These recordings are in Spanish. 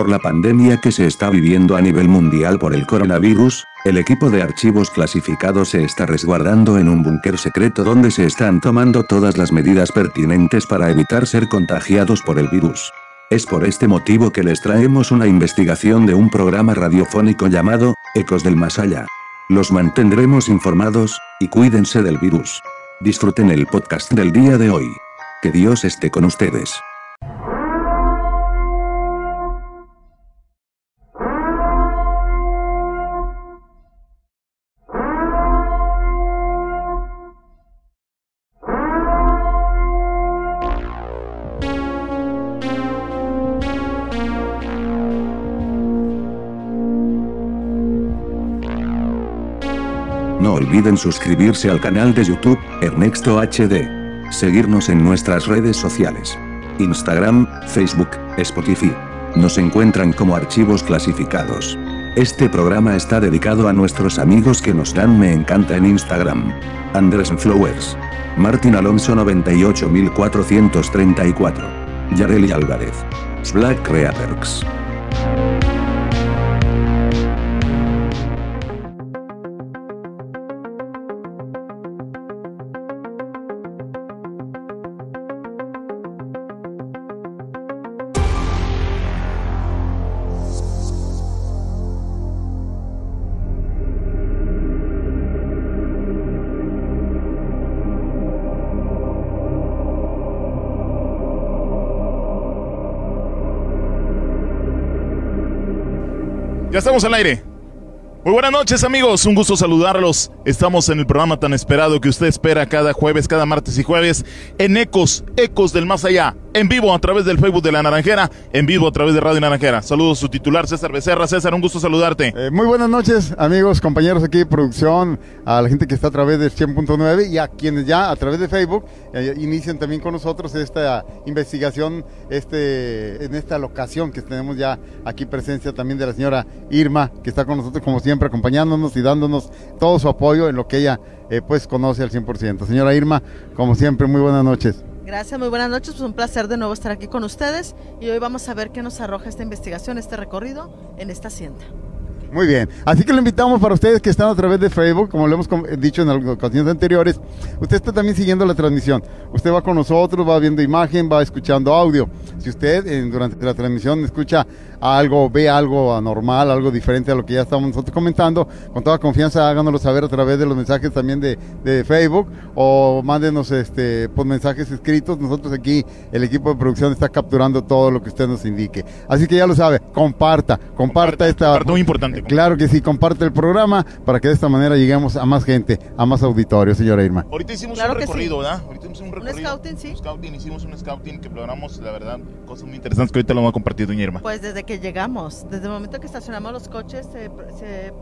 Por la pandemia que se está viviendo a nivel mundial por el coronavirus, el equipo de archivos clasificados se está resguardando en un búnker secreto donde se están tomando todas las medidas pertinentes para evitar ser contagiados por el virus. Es por este motivo que les traemos una investigación de un programa radiofónico llamado, Ecos del Más Allá. Los mantendremos informados, y cuídense del virus. Disfruten el podcast del día de hoy. Que Dios esté con ustedes. Olviden suscribirse al canal de YouTube, Ernexto HD. Seguirnos en nuestras redes sociales. Instagram, Facebook, Spotify. Nos encuentran como archivos clasificados. Este programa está dedicado a nuestros amigos que nos dan me encanta en Instagram. Andrés Flowers. Martín Alonso 98434. Yareli Álvarez. Slack Creators. Ya estamos al aire. Muy buenas noches amigos, un gusto saludarlos. Estamos en el programa tan esperado que usted espera cada jueves, cada martes y jueves en Ecos, Ecos del Más Allá, en vivo a través del Facebook de La Naranjera, en vivo a través de Radio Naranjera. Saludos su titular César Becerra. César, un gusto saludarte. Eh, muy buenas noches amigos, compañeros aquí de producción, a la gente que está a través del 100.9 y a quienes ya a través de Facebook eh, inician también con nosotros esta investigación este, en esta locación que tenemos ya aquí presencia también de la señora Irma, que está con nosotros como siempre acompañándonos y dándonos todo su apoyo en lo que ella eh, pues conoce al 100%. Señora Irma, como siempre, muy buenas noches. Gracias, muy buenas noches. Pues un placer de nuevo estar aquí con ustedes y hoy vamos a ver qué nos arroja esta investigación, este recorrido en esta hacienda. Muy bien, así que lo invitamos para ustedes que están a través de Facebook, como lo hemos dicho en ocasiones anteriores, usted está también siguiendo la transmisión, usted va con nosotros, va viendo imagen, va escuchando audio. Si usted durante la transmisión escucha algo, ve algo anormal, algo diferente a lo que ya estamos nosotros comentando, con toda confianza háganoslo saber a través de los mensajes también de, de Facebook o mándenos este, por mensajes escritos. Nosotros aquí, el equipo de producción está capturando todo lo que usted nos indique. Así que ya lo sabe, comparta, comparta, esta... muy importante. Claro que sí, comparte el programa para que de esta manera lleguemos a más gente, a más auditorio, señora Irma. Ahorita hicimos un recorrido, ¿verdad? Ahorita hicimos un recorrido. Un scouting, sí. Un scouting, hicimos un scouting que logramos, la verdad, cosas muy interesantes que ahorita lo vamos a compartir, doña Irma. Pues desde que llegamos, desde el momento que estacionamos los coches, se, se,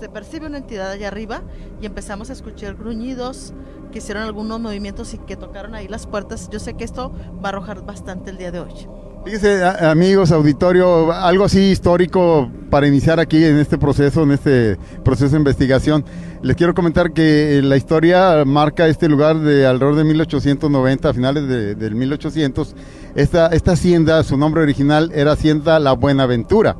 se percibe una entidad allá arriba y empezamos a escuchar gruñidos, que hicieron algunos movimientos y que tocaron ahí las puertas. Yo sé que esto va a arrojar bastante el día de hoy. Fíjense, amigos, auditorio, algo así histórico para iniciar aquí en este proceso, en este proceso de investigación. Les quiero comentar que la historia marca este lugar de alrededor de 1890, a finales de, del 1800. Esta, hacienda, su nombre original era Hacienda La Buenaventura.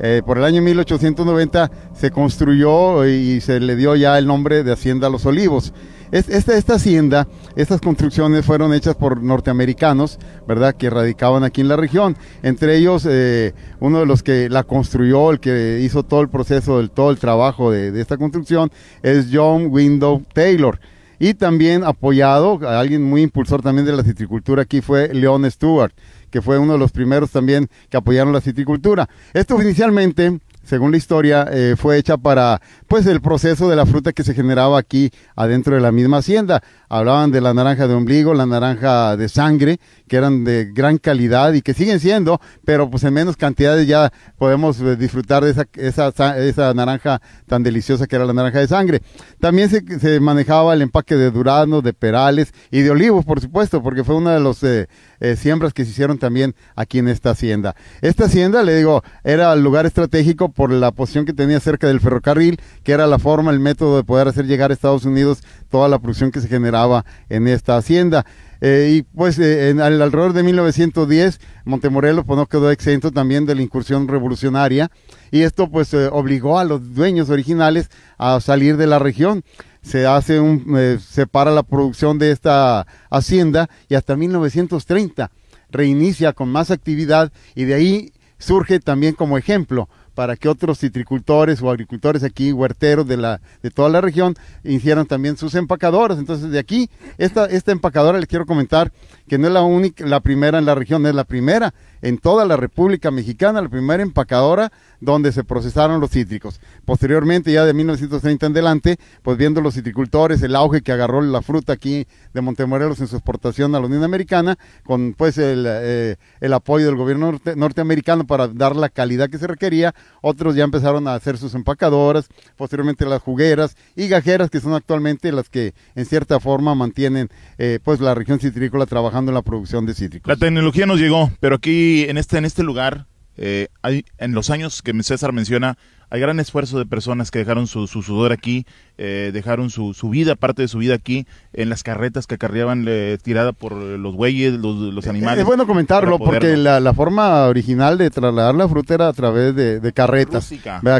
Eh, por el año 1890 se construyó y se le dio ya el nombre de Hacienda Los Olivos. Esta, esta hacienda, estas construcciones fueron hechas por norteamericanos, ¿verdad? Que radicaban aquí en la región. Entre ellos, eh, uno de los que la construyó, el que hizo todo el proceso, todo el trabajo de, de esta construcción, es John Window Taylor. Y también apoyado, alguien muy impulsor también de la citricultura aquí fue Leon Stewart, que fue uno de los primeros también que apoyaron la citricultura. Esto inicialmente según la historia, eh, fue hecha para pues el proceso de la fruta que se generaba aquí adentro de la misma hacienda. Hablaban de la naranja de ombligo, la naranja de sangre, que eran de gran calidad y que siguen siendo, pero pues en menos cantidades ya podemos eh, disfrutar de esa, esa, naranja tan deliciosa que era la naranja de sangre. También se, se manejaba el empaque de duraznos, de perales y de olivos, por supuesto, porque fue una de las eh, eh, siembras que se hicieron también aquí en esta hacienda. Esta hacienda, le digo, era el lugar estratégico por la posición que tenía cerca del ferrocarril, que era la forma, el método de poder hacer llegar a Estados Unidos toda la producción que se generaba en esta hacienda. Eh, y pues eh, en, alrededor de 1910, Montemorelos pues, no quedó exento también de la incursión revolucionaria y esto pues eh, obligó a los dueños originales a salir de la región. Se hace un, separa la producción de esta hacienda y hasta 1930 reinicia con más actividad y de ahí surge también como ejemplo para que otros citricultores o agricultores aquí, huerteros de, la, de toda la región, hicieran también sus empacadoras. Entonces, de aquí, esta, esta empacadora les quiero comentar que no es la única, la primera en la región, es la primera en toda la República Mexicana, la primera empacadora donde se procesaron los cítricos. Posteriormente, ya de 1930 en adelante, pues viendo los citricultores, el auge que agarró la fruta aquí de Montemorelos en su exportación a la Unión Americana, con pues el, eh, apoyo del gobierno norteamericano para dar la calidad que se requería, otros ya empezaron a hacer sus empacadoras, posteriormente las jugueras y gajeras, que son actualmente las que en cierta forma mantienen eh, pues la región citrícola trabajando en la producción de cítricos. La tecnología nos llegó, pero aquí en este, en este lugar eh, hay, en los años que César menciona, hay gran esfuerzo de personas que dejaron su, sudor aquí, eh, dejaron su, vida, parte de su vida aquí, en las carretas que acarreaban eh, tirada por los bueyes, los, animales. Es bueno comentarlo porque la, forma original de trasladar la fruta era a través de, carretas.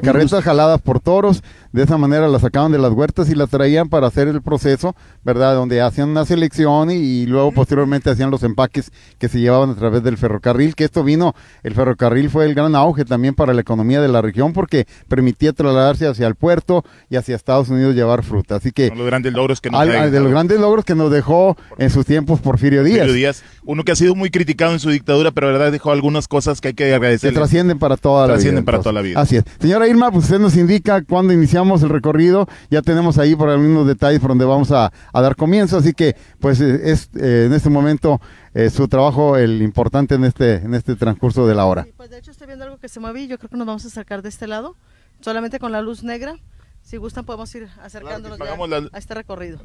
carretas jaladas por toros, de esa manera las sacaban de las huertas y las traían para hacer el proceso, ¿verdad? Donde hacían una selección y, luego posteriormente hacían los empaques que se llevaban a través del ferrocarril, que esto vino, el ferrocarril fue el gran auge también para la economía de la región porque permitía trasladarse hacia el puerto y hacia Estados Unidos llevar fruta. Así que... los grandes logros que nos De los grandes logros que nos dejó en sus tiempos Porfirio Díaz. Porfirio Díaz, uno que ha sido muy criticado en su dictadura, pero la verdad dejó algunas cosas que hay que agradecer. Que trascienden para toda la vida. Trascienden para toda la vida. Así es. Señora Irma, pues usted nos indica cuándo iniciamos el recorrido. Ya tenemos ahí por algunos detalles por donde vamos a, dar comienzo. Así que, pues, eh, es eh, en este momento eh, su trabajo el importante en este en este transcurso de la hora. pues de hecho estoy viendo algo que se mueve y yo creo que nos vamos a acercar de este lado solamente con la luz negra. Si gustan podemos ir acercándonos a este recorrido.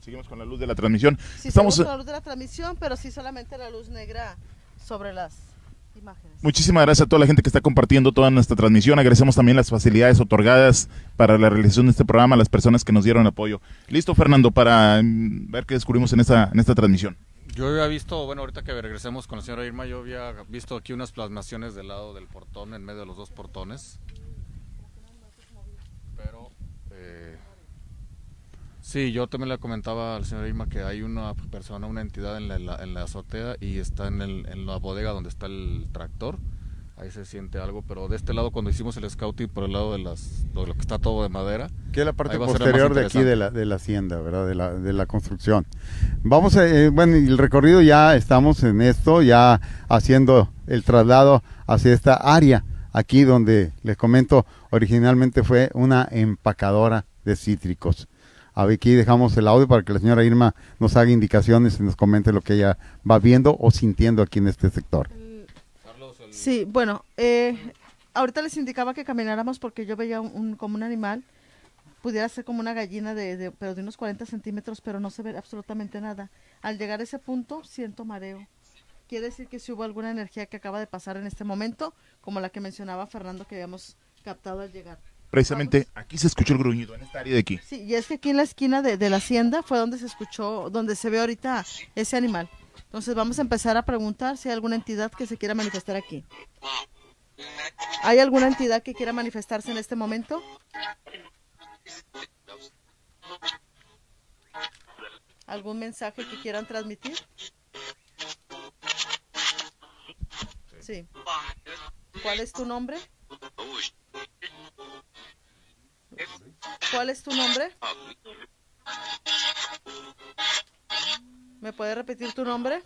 seguimos con la luz de la transmisión. Sí, Estamos con la luz de la transmisión, pero sí solamente la luz negra sobre las imágenes. Muchísimas gracias a toda la gente que está compartiendo toda nuestra transmisión. Agradecemos también las facilidades otorgadas para la realización de este programa, a las personas que nos dieron apoyo. Listo, Fernando, para mm, ver qué descubrimos en esta, en esta transmisión. Yo había visto, bueno, ahorita que regresemos con la señora Irma, yo había visto aquí unas plasmaciones del lado del portón, en medio de los dos portones. Sí, yo también le comentaba al señor Irma que hay una persona, una entidad en la, en la azotea y está en, el, en la bodega donde está el tractor. Ahí se siente algo, pero de este lado cuando hicimos el scouting por el lado de, las, lo que está todo de madera. Que es la parte posterior de aquí de la, de la hacienda, ¿verdad? De la, de la construcción. Vamos, a, eh, bueno, el recorrido ya estamos en esto, ya haciendo el traslado hacia esta área, aquí donde les comento, originalmente fue una empacadora de cítricos Aquí dejamos el audio para que la señora Irma nos haga indicaciones y nos comente lo que ella va viendo o sintiendo aquí en este sector. Sí, bueno, eh, ahorita les indicaba que camináramos porque yo veía un, como un animal, pudiera ser como una gallina de, pero de unos 40 centímetros, pero no se ve absolutamente nada. Al llegar a ese punto siento mareo. Quiere decir que si hubo alguna energía que acaba de pasar en este momento, como la que mencionaba Fernando que habíamos captado al llegar precisamente aquí se escuchó el gruñido, en esta área de aquí. Sí, y es que aquí en la esquina de, la hacienda fue donde se escuchó, donde se ve ahorita ese animal. Entonces vamos a empezar a preguntar si hay alguna entidad que se quiera manifestar aquí. ¿Hay alguna entidad que quiera manifestarse en este momento? ¿Algún mensaje que quieran transmitir? Sí. ¿Cuál es tu nombre? ¿Cuál es tu nombre? ¿Me puedes repetir tu nombre?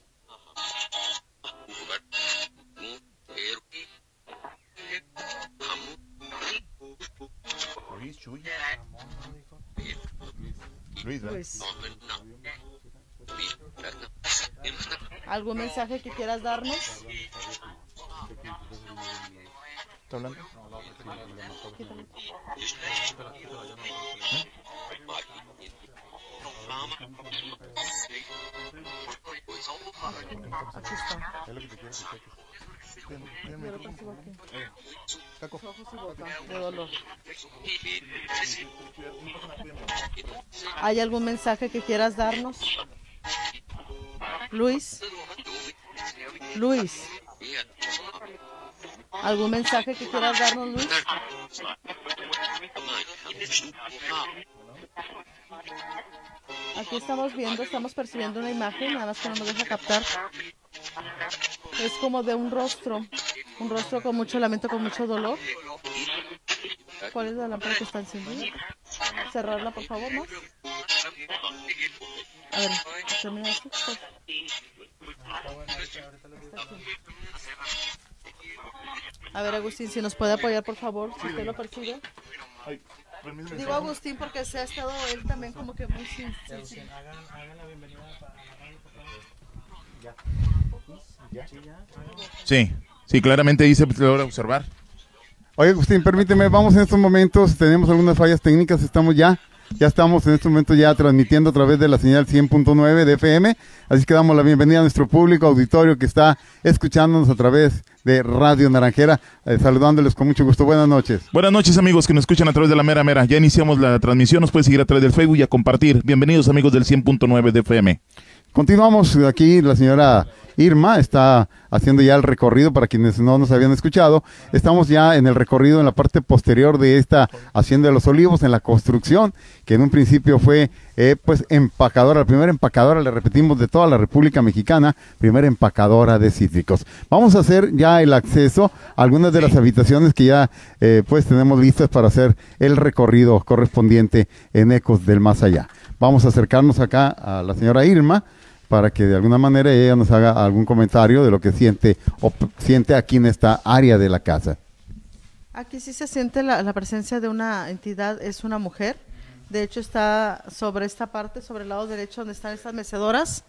Luis, ¿Algún mensaje que quieras darnos? ¿Está hablando? ¿Hay algún mensaje que quieras darnos? Luis. Luis. ¿Algún mensaje que quieras darnos, Luis? Aquí estamos viendo, estamos percibiendo una imagen, nada más que no nos deja captar. Es como de un rostro, un rostro con mucho lamento, con mucho dolor. ¿Cuál es la lámpara que está encendida? Cerrarla, por favor, más. A ver, termina esto. por- A ver, Agustín, si nos puede apoyar, por favor, si usted lo percibe. Digo Agustín porque se ha estado él también como que muy sin, Sí, sí, claramente dice se logra observar. Oye, Agustín, permíteme, vamos en estos momentos, tenemos algunas fallas técnicas, estamos ya, ya estamos en estos momentos ya transmitiendo a través de la señal 100.9 de FM, así que damos la bienvenida a nuestro público auditorio que está escuchándonos a través de Radio Naranjera, eh, saludándoles con mucho gusto. Buenas noches. Buenas noches amigos que nos escuchan a través de la mera mera. Ya iniciamos la transmisión, nos puede seguir a través del Facebook y a compartir. Bienvenidos amigos del 100.9 de FM. Continuamos aquí, la señora Irma está haciendo ya el recorrido para quienes no nos habían escuchado. Estamos ya en el recorrido en la parte posterior de esta Hacienda de los Olivos, en la construcción, que en un principio fue eh, pues empacadora, la primera empacadora, le repetimos, de toda la República Mexicana, primera empacadora de cítricos. Vamos a hacer ya el acceso a algunas de las habitaciones que ya eh, pues tenemos listas para hacer el recorrido correspondiente en Ecos del Más Allá. Vamos a acercarnos acá a la señora Irma para que de alguna manera ella nos haga algún comentario de lo que siente o siente aquí en esta área de la casa. Aquí sí se siente la, la presencia de una entidad, es una mujer. De hecho está sobre esta parte, sobre el lado derecho donde están estas mecedoras.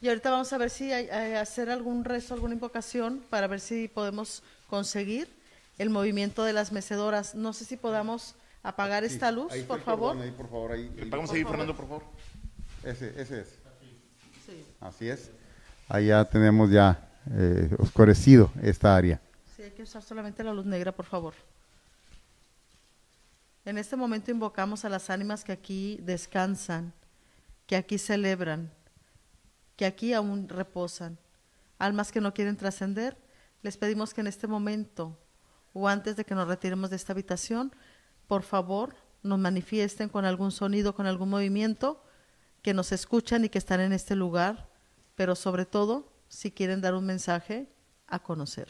Y ahorita vamos a ver si hay, hay- hacer algún rezo, alguna invocación para ver si podemos conseguir el movimiento de las mecedoras. No sé si podamos apagar esta luz, por favor. por favor, ahí, Vamos a ir, Fernando, por favor. Ese, ese es. Sí, Así es. Ya tenemos ya eh, oscurecido esta área. sí, hay que usar solamente la luz negra, por favor. En este momento invocamos a las ánimas que aquí descansan, que aquí celebran, que aquí aún reposan. Almas que no quieren trascender, les pedimos que en este momento o antes de que nos retiremos de esta habitación, por favor, nos manifiesten con algún sonido, con algún movimiento, que nos escuchan y que están en este lugar, pero sobre todo, si quieren dar un mensaje, a conocer.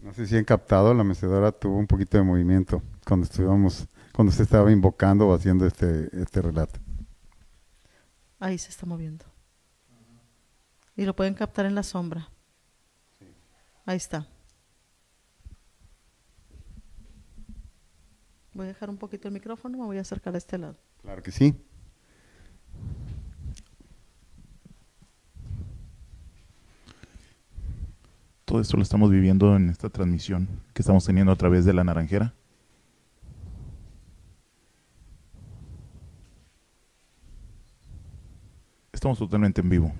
No sé si han captado, la mecedora tuvo un poquito de movimiento cuando estuvimos, cuando se estaba invocando o haciendo este, este relato. Ahí se está moviendo. Y lo pueden captar en la sombra. Ahí está. Voy a dejar un poquito el micrófono, me voy a acercar a este lado. Claro que sí. Todo esto lo estamos viviendo en esta transmisión que estamos teniendo a través de la naranjera. Estamos totalmente en vivo.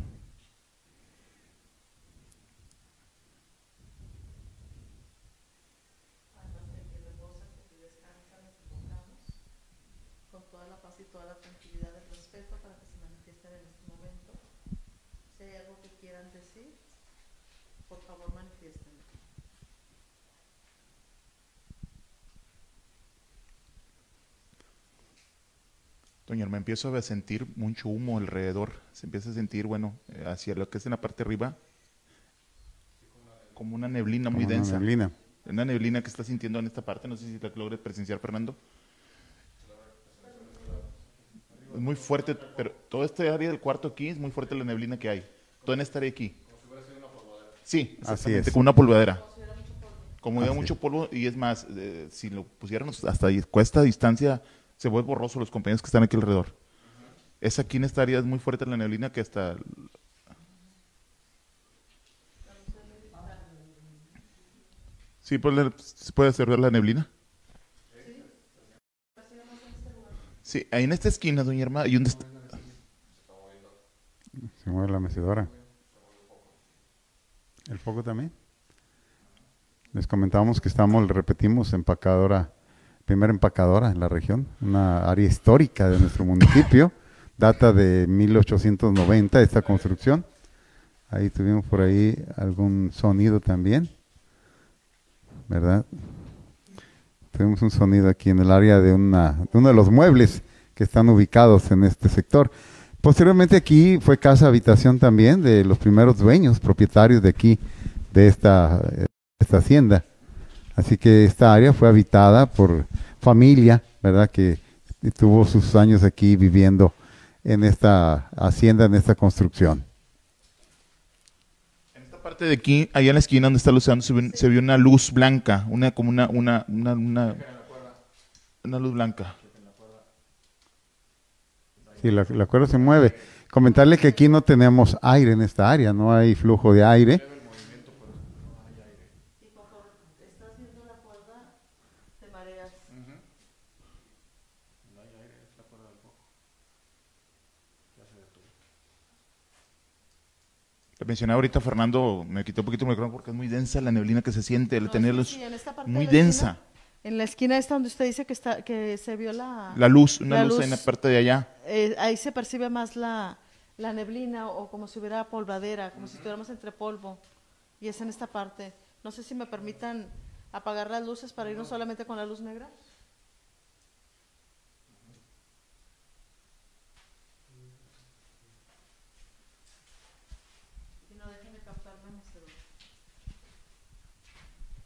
Con toda la paz y toda la tranquilidad y respeto para que se manifiesten en este momento. Si hay algo que quieran decir, por favor manifiesten. Doña me empiezo a sentir mucho humo alrededor. Se empieza a sentir, bueno, eh, hacia lo que es en la parte de arriba, como una neblina muy Como una densa. neblina. Una neblina que está sintiendo en esta parte. No sé si la logres presenciar, Fernando. Es muy fuerte, pero todo este área del cuarto aquí es muy fuerte la neblina que hay. Todo en esta área aquí. Sí, Así es. como una polvadera. Como de mucho polvo, y es más, eh, si lo pusiéramos hasta esta distancia, se vuelve borroso los compañeros que están aquí alrededor. Es aquí en esta área, es muy fuerte la neblina que hasta... Sí, pues, ¿se puede hacer ver la neblina? Sí, ahí en esta esquina, doña Irma, hay un... dest- Se mueve la mecedora. ¿El foco también? Les comentábamos que estamos, repetimos, empacadora, primera empacadora en la región, una área histórica de nuestro municipio, data de 1890 esta construcción. Ahí tuvimos por ahí algún sonido también, ¿verdad? Tuvimos un sonido aquí en el área de, una, de uno de los muebles que están ubicados en este sector. Posteriormente aquí fue casa habitación también de los primeros dueños, propietarios de aquí, de esta, esta hacienda. Así que esta área fue habitada por familia, ¿verdad? Que tuvo sus años aquí viviendo en esta hacienda, en esta construcción. En esta parte de aquí, allá en la esquina donde está Luciano, se, se vio una luz blanca, una como una, una, una, una, una luz blanca. Sí, la, la cuerda se mueve. Comentarle que aquí no tenemos aire en esta área, no hay flujo de aire. Está haciendo la cuerda de mareas. Le mencionaba ahorita Fernando, me quité un poquito el micrófono porque es muy densa la neblina que se siente, el No, tener sí, luz muy de la esquina, densa. En la esquina esta donde usted dice que está que se vio la, La luz, una La luz, ahí en la luz. parte de allá. eh, ahí se percibe más la, la neblina o como si hubiera polvadera, como si estuviéramos entre polvo. Y es en esta parte. No sé si me permitan apagar las luces para irnos solamente con la luz negra. Y no dejen de captar la mecedora.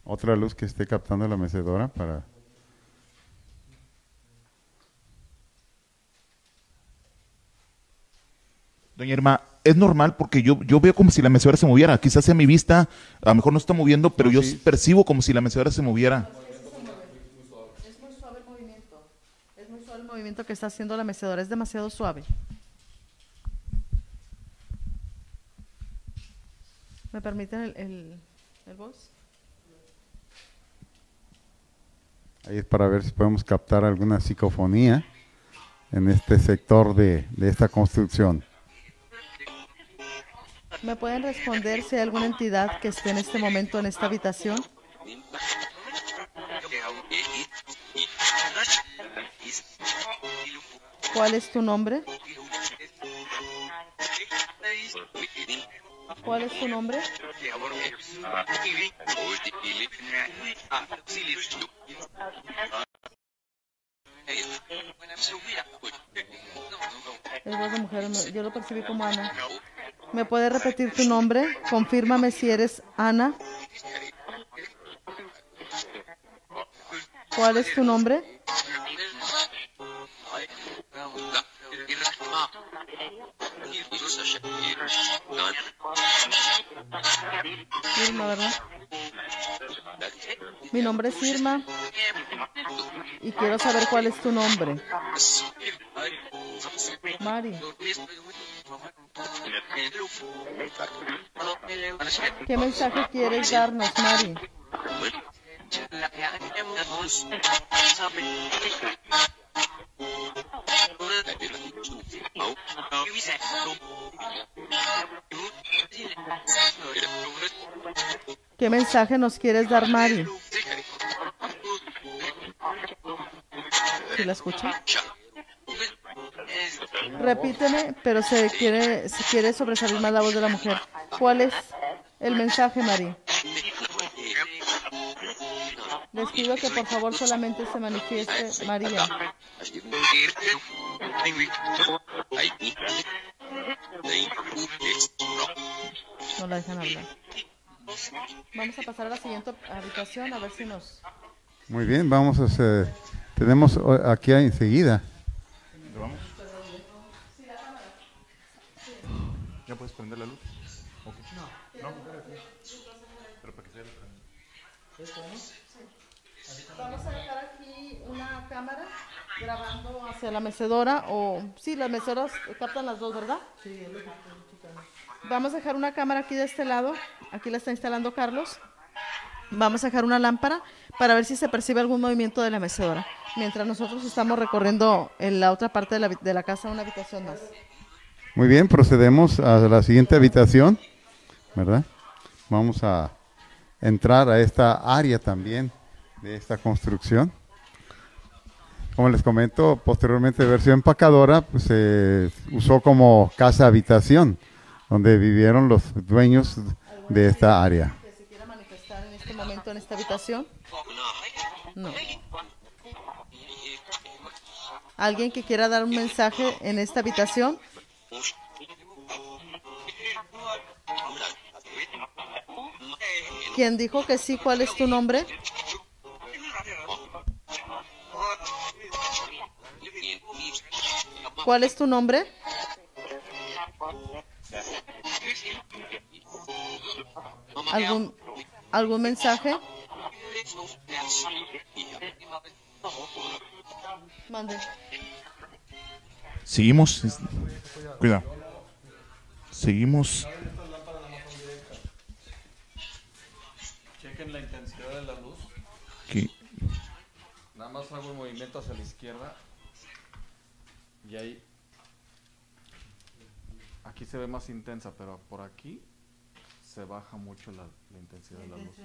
Otra luz que esté captando la mecedora para... Doña Irma, es normal porque yo, yo veo como si la mecedora se moviera. Quizás a mi vista, a lo mejor no está moviendo, pero yo sí percibo como si la mecedora se moviera. Es muy suave el movimiento. Es muy suave el movimiento que está haciendo la mecedora. Es demasiado suave. ¿Me permiten el, el, el voice? Ahí es para ver si podemos captar alguna psicofonía en este sector de, de esta construcción. ¿Me pueden responder si hay alguna entidad que esté en este momento en esta habitación? ¿Cuál es tu nombre? ¿Cuál es tu nombre? Es voz de mujer, yo lo percibí como Ana. ¿Me puedes repetir tu nombre? Confírmame si eres Ana. ¿Cuál es tu nombre? Irma, ¿verdad? Mi nombre es Irma y quiero saber cuál es tu nombre. Mari. ¿Qué mensaje quieres darnos, Mari? ¿Qué mensaje nos quieres dar, Mari? ¿Sí la escucha? Repíteme, pero se quiere, se quiere sobresalir más la voz de la mujer. ¿Cuál es el mensaje, Mari? Les pido que por favor solamente se manifieste María. No la dejan hablar. Vamos a pasar a la siguiente habitación a ver si nos... Muy bien, vamos a hacer... Tenemos aquí enseguida. ¿Ya puedes prender la luz? Ok. No. Pero para que sea Vamos a dejar aquí una cámara grabando hacia la mecedora o... Sí, las mecedoras captan las dos, ¿verdad? Sí, Vamos a dejar una cámara aquí de este lado. Aquí la está instalando Carlos. Vamos a dejar una lámpara para ver si se percibe algún movimiento de la mecedora. Mientras nosotros estamos recorriendo en la otra parte de la, de la casa una habitación más. Muy bien, procedemos a la siguiente habitación, ¿verdad? Vamos a entrar a esta área también de esta construcción. Como les comento, posteriormente versión empacadora, pues se usó como casa habitación, donde vivieron los dueños de esta área. que quiera manifestar en este en esta habitación? No. ¿Alguien que quiera dar un mensaje en esta habitación? ¿Quién dijo que sí? ¿Cuál es tu nombre? ¿Cuál es tu nombre? ¿Algún, algún mensaje? Mande. Seguimos. Cuidado. Seguimos. Chequen la intensidad de la luz. Aquí. Nada más hago un movimiento hacia la izquierda. Y ahí. Aquí se ve más intensa, pero por aquí se baja mucho la, la intensidad de la luz.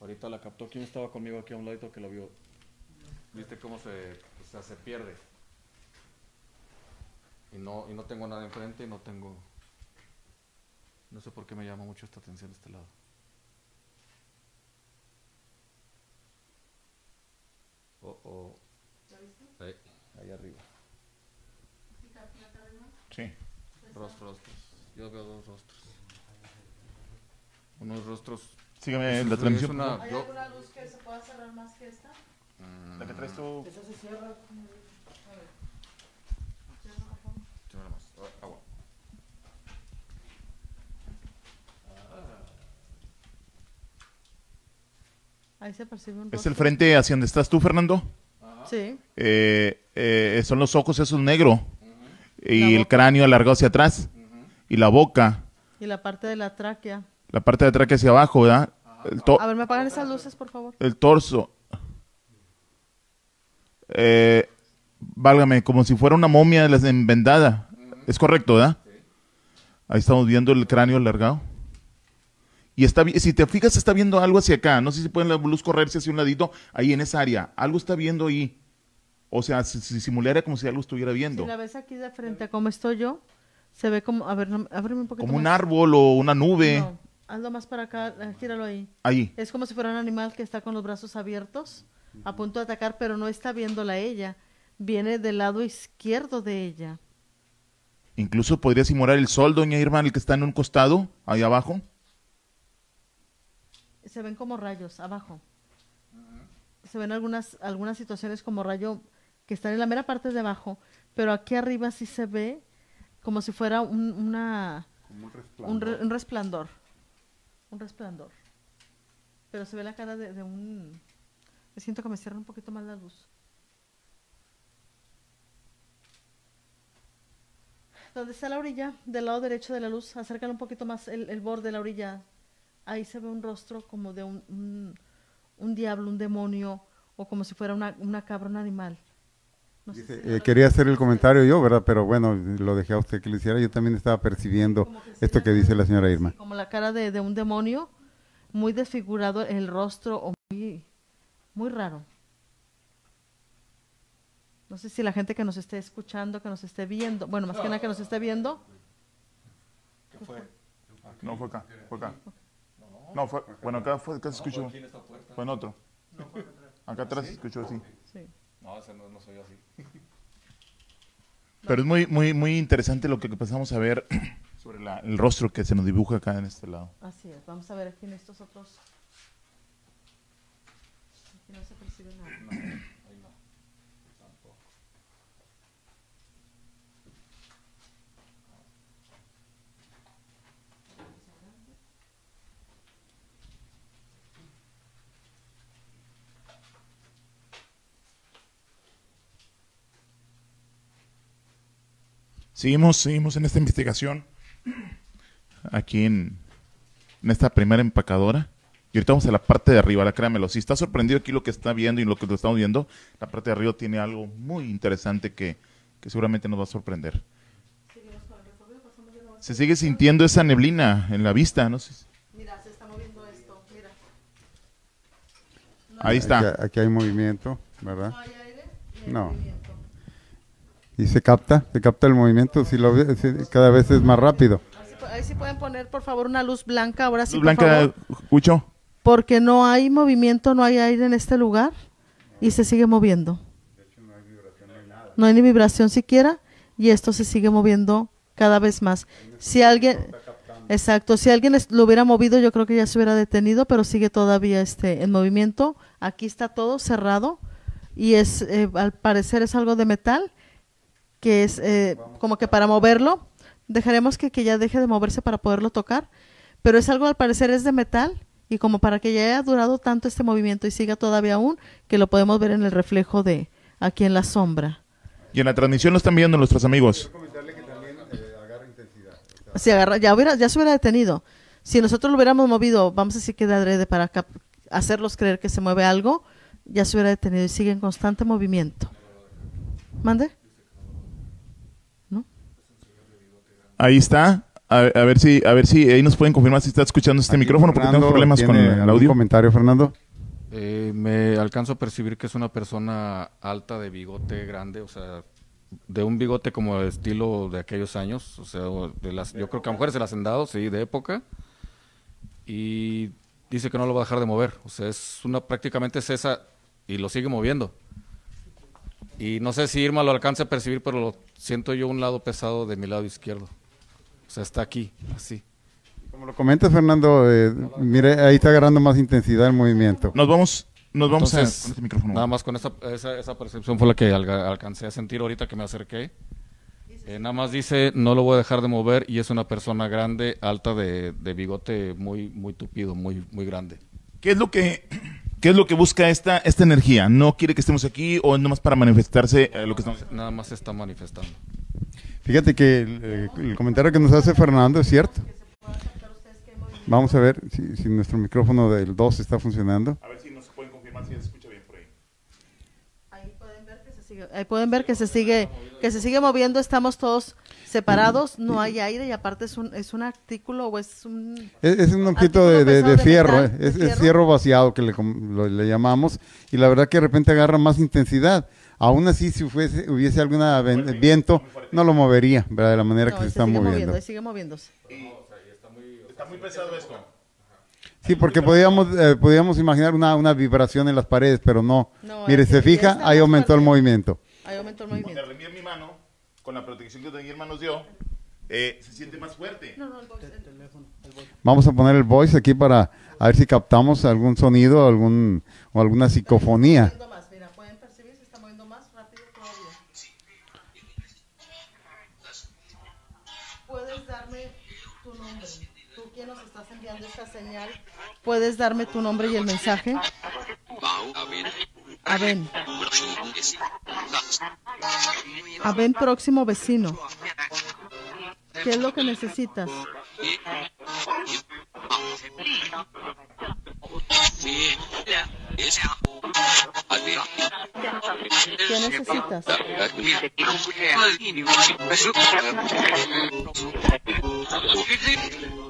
Ahorita la captó. ¿Quién estaba conmigo aquí a un ladito que la vio? ¿Viste cómo se, o sea, se pierde? Y no, y no tengo nada enfrente y no tengo... No sé por qué me llama mucho esta atención de este lado. Oh, oh. Ahí, ahí arriba. Sí. Rostros, rostros. Yo veo dos rostros. Unos rostros. Sígame la transmisión. una- ¿Hay yo- alguna luz que se pueda cerrar más que esta? La que traes tú. Sí, nada más. Ah, agua. Ahí se percibe un Es el frente hacia donde estás tú, Fernando. Sí. Eh, eh, son los ojos esos negro. Y La el cráneo alargado hacia atrás. Y la boca. Y la parte de la tráquea. La parte de atrás hacia abajo, ¿verdad? El, A ver, ¿me apagan esas luces, por favor? el torso. Eh, válgame, como si fuera una momia de las envendada. Es correcto, ¿verdad? Ahí estamos viendo el cráneo alargado. Y está, si te fijas, está viendo algo hacia acá. No sé si puede la luz correrse hacia un ladito, ahí en esa área. Algo está viendo ahí. O sea, si, si simulara como si algo estuviera viendo. Si la ves aquí de frente a cómo estoy yo, se ve como... A ver, no, ábreme un poquito Como un árbol o una nube. No, hazlo más para acá, eh, gíralo ahí. Ahí. Es como si fuera un animal que está con los brazos abiertos, a punto de atacar, pero no está viéndola ella. Viene del lado izquierdo de ella. Incluso podría simular el sol, doña Irma, el que está en un costado, ahí abajo. Se ven como rayos abajo. Se ven algunas, algunas situaciones como rayo que están en la mera parte de abajo, pero aquí arriba sí se ve como si fuera un, una, un, re- un resplandor. Un resplandor. Pero se ve la cara de, de un... Me siento que me cierra un poquito más la luz. Donde está la orilla, del lado derecho de la luz, acércale un poquito más el, el borde de la orilla. Ahí se ve un rostro como de un, un, un diablo, un demonio, o como si fuera una, una cabra, un animal. No sé si- Eh, quería hacer el comentario yo, ¿verdad? Pero bueno, lo dejé a usted que lo hiciera. Yo también estaba percibiendo como que esto la que dice cara- la señora Irma. Como la cara de, de un demonio, muy desfigurado el rostro, o muy, muy raro. No sé si la gente que nos esté escuchando, que nos esté viendo, bueno, más que nada que nos esté viendo, ¿Qué fue? No, fue acá, fue acá. No, fue, bueno, acá fue, acá se escuchó. Fue en otro. Acá atrás se escuchó así. sí. No, ese no, no soy así. Pero es muy, muy, muy interesante lo que empezamos a ver sobre la- el rostro que se nos dibuja acá en este lado. Así es, vamos a ver aquí en estos otros. Aquí no se percibe nada. Seguimos, seguimos en esta investigación aquí en, esta primera empacadora. Y ahorita vamos a la parte de arriba, la créamelo. Si está sorprendido aquí lo que está viendo y lo que lo estamos viendo, la parte de arriba tiene algo muy interesante que, que seguramente nos va a sorprender. Se sigue sintiendo esa neblina en la vista, no. Mira, se está moviendo esto, mira. Ahí está. Aquí, hay movimiento, ¿verdad? No. No. Y se capta, se capta el movimiento, si lo cada vez es más rápido. Ahí sí pueden poner, por favor, una luz blanca. Ahora sí, Luz Blanca. Cucho. Porque no hay movimiento, no hay aire en este lugar y se sigue moviendo. No hay ni vibración siquiera y esto se sigue moviendo cada vez más. Si alguien, exacto, si alguien lo hubiera movido, yo creo que ya se hubiera detenido, pero sigue todavía este en movimiento. Aquí está todo cerrado y es, eh, al parecer es algo de metal que es eh, como que para moverlo dejaremos que, que ya deje de moverse para poderlo tocar, pero es algo al parecer es de metal y como para que ya haya durado tanto este movimiento y siga todavía aún, que lo podemos ver en el reflejo de aquí en la sombra. Y en la transmisión lo están viendo nuestros amigos. Si agarra, ya, hubiera, ya se hubiera detenido. Si nosotros lo hubiéramos movido, vamos a decir que de adrede para hacerlos creer que se mueve algo, ya se hubiera detenido y sigue en constante movimiento. ¿Mande? Ahí está. A, a ver si, a ver si ahí nos pueden confirmar si está escuchando este Aquí micrófono porque tengo problemas con el audio. comentario, Fernando? Eh, me alcanzo a percibir que es una persona alta de bigote grande, o sea, de un bigote como el estilo de aquellos años, o sea, de las, yo creo que a mujeres del hacendado, sí, de época, y dice que no lo va a dejar de mover, o sea, es una prácticamente es esa y lo sigue moviendo. Y no sé si Irma lo alcance a percibir, pero lo siento yo un lado pesado de mi lado izquierdo. O sea, está aquí, así. Como lo comentas, Fernando, eh, mire, ahí está agarrando más intensidad el movimiento. Nos vamos, nos vamos a Entonces, con este micrófono. Nada más con esa, esa, esa percepción fue la que alga- alcancé a sentir ahorita que me acerqué. Eh, nada más dice, no lo voy a dejar de mover y es una persona grande, alta de, de bigote muy, muy tupido, muy, muy grande. ¿Qué es lo que qué es lo que busca esta esta energía? ¿No quiere que estemos aquí o es nomás para manifestarse eh, lo que estamos Nada más se está manifestando. Fíjate que el, eh, el comentario que nos hace Fernando es cierto. Vamos a ver si, si nuestro micrófono del 2 está funcionando. A ver si nos pueden confirmar si se escucha bien por ahí. Ahí pueden ver que se sigue, ahí pueden ver que se sigue, que se sigue moviendo, estamos todos separados, no hay aire y aparte es un, es un artículo o es un Es, es un objeto de, de- de fierro, metal, eh, de es, es fierro. fierro vaciado que le, lo- le llamamos y la verdad que de repente agarra más intensidad. Aún así, si fuese, hubiese algún viento, no lo movería, ¿verdad? De la manera no, que se y está sigue moviendo. ahí sigue moviéndose. Está muy pesado esto. Sí, porque podíamos, eh, podíamos imaginar una, una vibración en las paredes, pero no. No, Mire, se fija, ahí aumentó el movimiento. Ahí aumentó el Cuando movimiento. reenvíe mi mano con la protección que mi hermano nos dio, eh, se siente más fuerte. No, no, el voice- el- Vamos a poner el voice aquí para a ver si captamos algún sonido algún, o alguna psicofonía. Puedes darme tu nombre y el mensaje. Aben. Aben próximo vecino. ¿Qué es lo que necesitas? ¿Qué necesitas?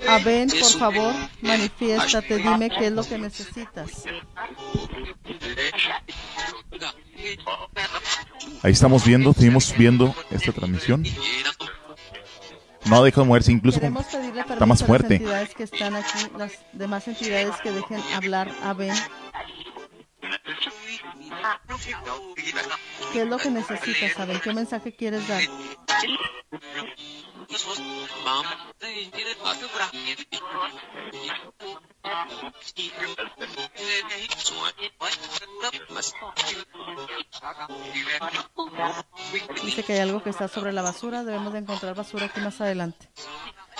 Aben, por favor, manifiéstate, dime qué es lo que necesitas. Ahí estamos viendo, seguimos viendo esta transmisión. No ha dejado de moverse, incluso con- está más a fuerte. las entidades que están aquí, las demás entidades que dejen hablar a Ben. ¿Qué es lo que necesitas, Aben? ¿Qué mensaje quieres dar? Dice que hay algo que está sobre la basura, debemos de encontrar basura aquí más adelante.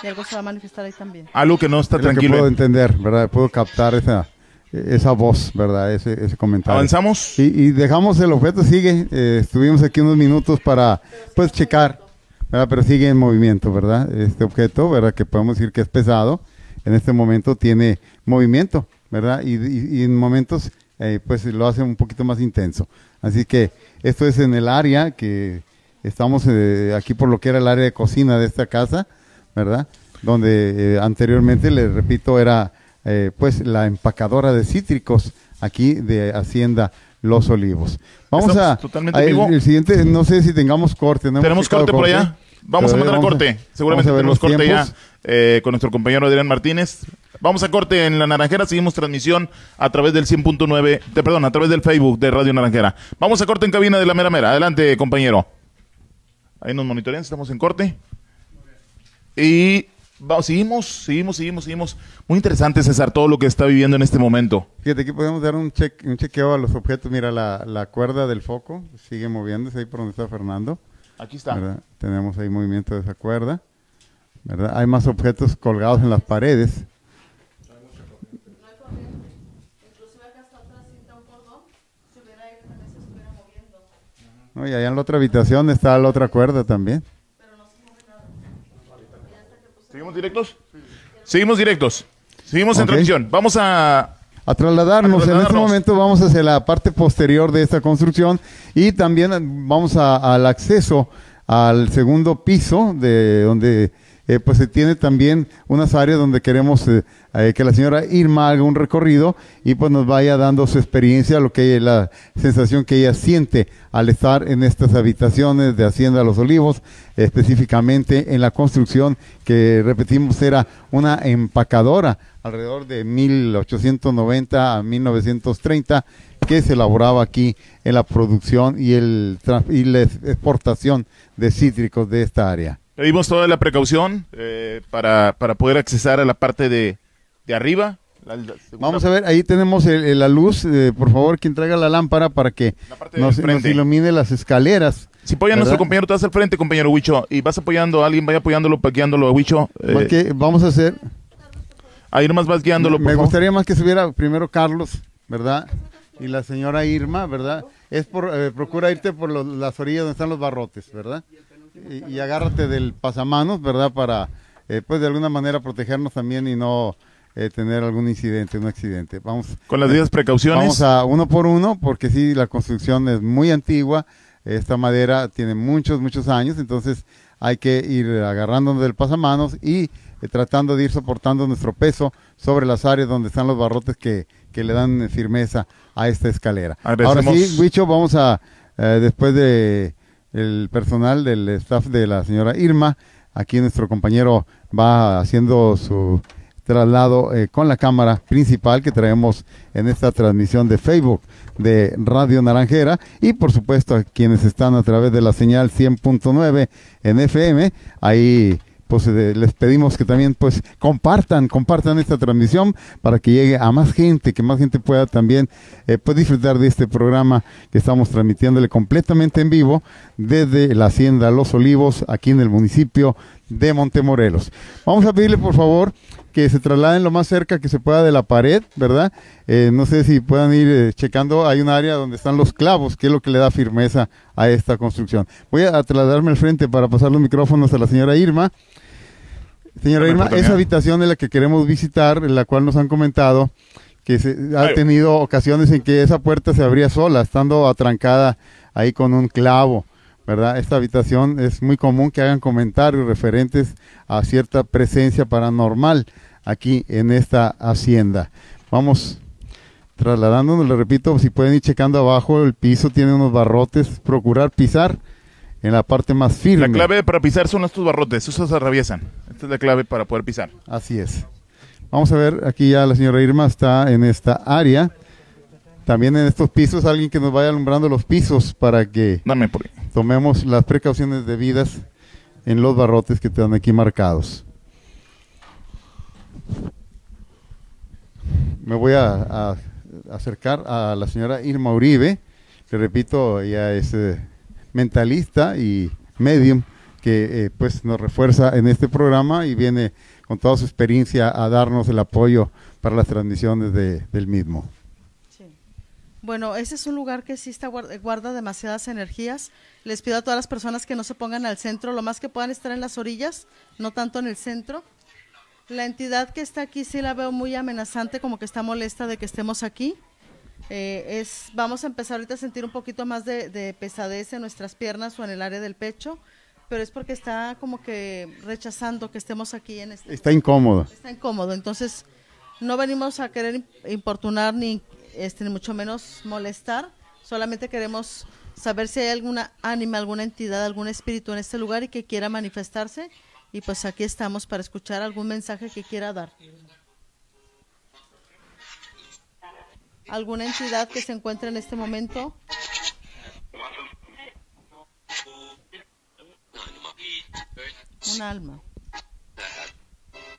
Y algo se va a manifestar ahí también. algo que no está Es lo que tranquilo. puedo entender, ¿verdad? Puedo captar esa, esa voz, ¿verdad? Ese, ese comentario. Avanzamos. Y, y dejamos el objeto, sigue. eh, estuvimos aquí unos minutos para, pues, checar, ¿verdad? Pero sigue en movimiento, ¿verdad? Este objeto, ¿verdad? Que podemos decir que es pesado. En este momento tiene movimiento, ¿verdad? Y, y- y en momentos, eh, pues, lo hace un poquito más intenso. Así que esto es en el área que estamos eh, aquí por lo que era el área de cocina de esta casa, ¿verdad? Donde eh, anteriormente, les repito, era eh, pues la empacadora de cítricos aquí de Hacienda Los Olivos. Vamos Estamos a, totalmente a el, vivo. el siguiente, no sé si tengamos corte. ¿no hemos Tenemos corte por allá. Vamos a mandar a vamos corte. Seguramente a tenemos corte ya eh, con nuestro compañero Adrián Martínez. Vamos a corte en la Naranjera. Seguimos transmisión a través del 100.9, de, perdón, a través del Facebook de Radio Naranjera. Vamos a corte en cabina de la Mera Mera. Adelante, compañero. Ahí nos monitorean, estamos en corte. Y vamos, seguimos, seguimos, seguimos, seguimos. Muy interesante, César, todo lo que está viviendo en este momento. Fíjate, aquí podemos dar un, check, un chequeo a los objetos. Mira, la, la cuerda del foco sigue moviéndose ahí por donde está Fernando. Aquí está. ¿verdad? Tenemos ahí movimiento de esa cuerda. ¿verdad? Hay más objetos colgados en las paredes. ¿no? Y allá en la otra habitación está la otra cuerda también. ¿Seguimos directos? Seguimos directos. Seguimos en transmisión. Vamos a... A trasladarnos. A En este momento vamos hacia la parte posterior de esta construcción y también vamos a- al acceso al segundo piso de donde eh, pues se tiene también unas áreas donde queremos eh, eh, que la señora Irma haga un recorrido y pues nos vaya dando su experiencia, lo que la sensación que ella siente al estar en estas habitaciones de Hacienda Los Olivos, específicamente en la construcción que repetimos era una empacadora alrededor de 1890 a 1930 que se elaboraba aquí en la producción y, el, y la exportación de cítricos de esta área. Pedimos toda la precaución eh, para, para poder accesar a la parte de, de arriba. La- la segunda- Vamos a ver, ahí tenemos el- el- la luz, eh, por favor, quien traiga la lámpara para que nos, ilumine las escaleras. Si apoya a nuestro compañero, te vas al frente, compañero Huicho, y vas apoyando a alguien, vaya apoyándolo, guiándolo a Huicho. eh, vamos a hacer, ahí nomás vas guiándolo, por me favor. gustaría más que subiera primero Carlos, ¿verdad? Y la señora Irma, ¿verdad? Es por, eh, procura irte por los- las orillas donde están los barrotes, ¿verdad? Y, y agárrate del pasamanos, ¿verdad? Para, eh, pues de alguna manera protegernos también y no eh, tener algún incidente, un accidente. Vamos, Con las debidas precauciones. Vamos a uno por uno, porque sí, la construcción es muy antigua. Esta madera tiene muchos, muchos años, entonces hay que ir agarrándonos del pasamanos y eh, tratando de ir soportando nuestro peso sobre las áreas donde están los barrotes que, que le dan eh, firmeza a esta escalera. Ahora sí, Huicho, vamos a, eh, después de el personal del staff de la señora Irma, aquí nuestro compañero va haciendo su traslado eh, con la cámara principal que traemos en esta transmisión de Facebook de Radio Naranjera. Y por supuesto a quienes están a través de la señal 100.9 en FM, ahí pues eh, les pedimos que también pues compartan, compartan esta transmisión para que llegue a más gente, que más gente pueda también eh, pues, disfrutar de este programa que estamos transmitiéndole completamente en vivo desde la Hacienda Los Olivos, aquí en el municipio de Montemorelos. Vamos a pedirle por favor que se trasladen lo más cerca que se pueda de la pared, ¿verdad? Eh, no sé si puedan ir eh, checando, hay un área donde están los clavos, que es lo que le da firmeza a esta construcción. Voy a trasladarme al frente para pasar los micrófonos a la señora Irma. Señora Irma, esa habitación es la que queremos visitar, en la cual nos han comentado que se ha tenido ocasiones en que esa puerta se abría sola, estando atrancada ahí con un clavo, ¿verdad? Esta habitación es muy común que hagan comentarios referentes a cierta presencia paranormal aquí en esta hacienda. Vamos trasladándonos, le repito, si pueden ir checando abajo, el piso tiene unos barrotes, procurar pisar en la parte más firme. La clave para pisar son estos barrotes, esos se atraviesan. Esta es la clave para poder pisar. Así es. Vamos a ver, aquí ya la señora Irma está en esta área. También en estos pisos, alguien que nos vaya alumbrando los pisos para que Dame por ahí. Tomemos las precauciones debidas en los barrotes que están aquí marcados. Me voy a, acercar a la señora Irma Uribe, que repito, ella es eh, mentalista y medium, que eh, pues nos refuerza en este programa y viene con toda su experiencia a darnos el apoyo para las transmisiones de- del mismo. Bueno, ese es un lugar que sí está guarda, guarda demasiadas energías. Les pido a todas las personas que no se pongan al centro, lo más que puedan estar en las orillas, no tanto en el centro. La entidad que está aquí sí la veo muy amenazante, como que está molesta de que estemos aquí. Eh, es, vamos a empezar ahorita a sentir un poquito más de, de pesadez en nuestras piernas o en el área del pecho, pero es porque está como que rechazando que estemos aquí en este Está incómodo. está incómodo. Entonces, No venimos a querer importunar ni, este, mucho menos molestar. Solamente queremos saber si hay alguna ánima, alguna entidad, algún espíritu en este lugar y que quiera manifestarse. Y pues aquí estamos para escuchar algún mensaje que quiera dar. ¿Alguna entidad que se encuentre en este momento? Un alma.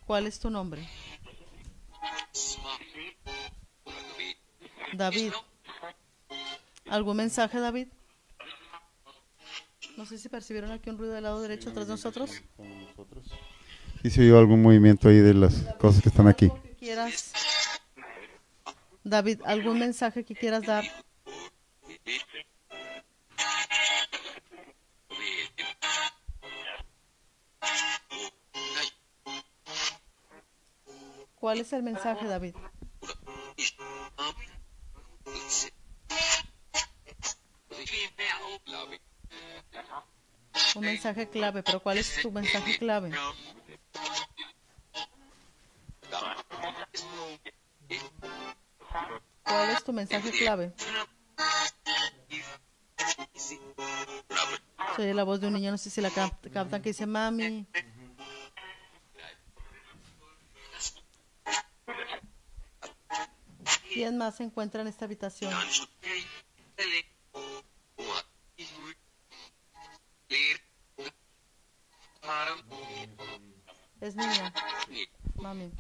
¿Cuál es tu nombre? David. ¿Algún mensaje, David? No sé si percibieron aquí un ruido del lado derecho tras nosotros. ¿Y se oyó algún movimiento ahí de las cosas que están aquí? Que quieras. David, ¿algún mensaje que quieras dar? ¿Cuál es el mensaje, David? Un mensaje clave, pero ¿cuál es tu mensaje clave? ¿Cuál es tu mensaje clave? Soy la voz de un niño, no sé si la cap- captan, que dice mami. ¿Quién más se encuentra en esta habitación? Niña. Mami.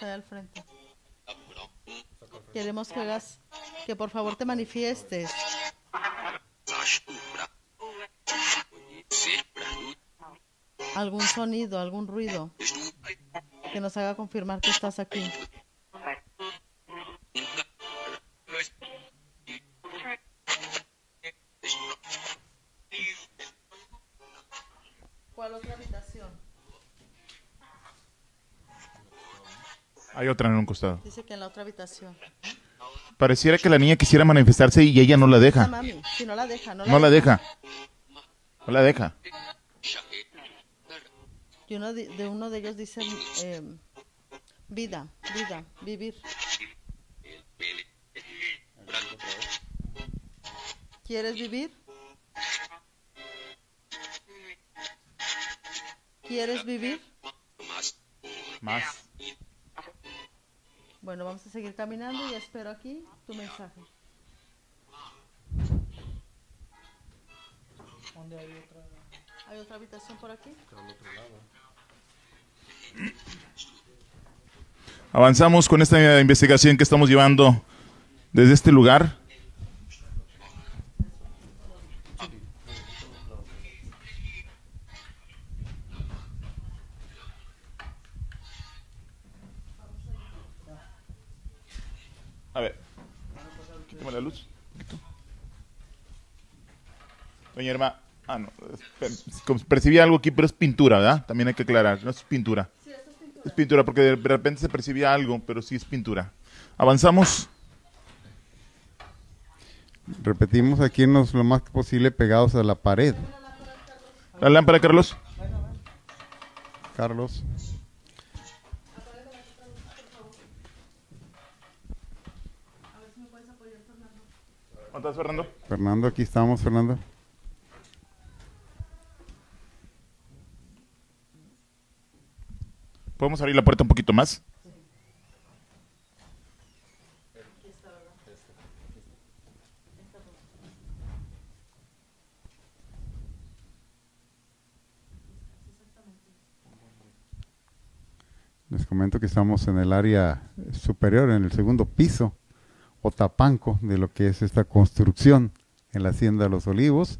Ahí al frente. Queremos que hagas, que por favor te manifiestes. Algún sonido, algún ruido que nos haga confirmar que estás aquí. Otra en un costado. Dice que en la otra habitación. Pareciera que la niña quisiera manifestarse y ella no la deja. mami, si no la deja, no la No la deja. No la deja. Y uno de, de uno de ellos dice eh, vida, vida, vivir. ¿Quieres vivir? ¿Quieres vivir? Más. Bueno, vamos a seguir caminando y espero aquí tu mensaje. ¿Hay otra habitación por aquí? Avanzamos con esta investigación que estamos llevando desde este lugar. La luz. un poquito. Doña Irma, ah, no, es- percibí algo aquí, pero es pintura, ¿verdad? También hay que aclarar, no es pintura. Es pintura, porque de repente se percibía algo, pero sí es pintura. Avanzamos. Repetimos aquí nos lo más posible pegados a la pared, La lámpara, Carlos. Carlos. ¿Dónde estás, Fernando? Fernando, aquí estamos, Fernando. ¿Podemos abrir la puerta un poquito más? Les comento que estamos en el área superior, en el segundo piso o tapanco de lo que es esta construcción en la Hacienda de los Olivos.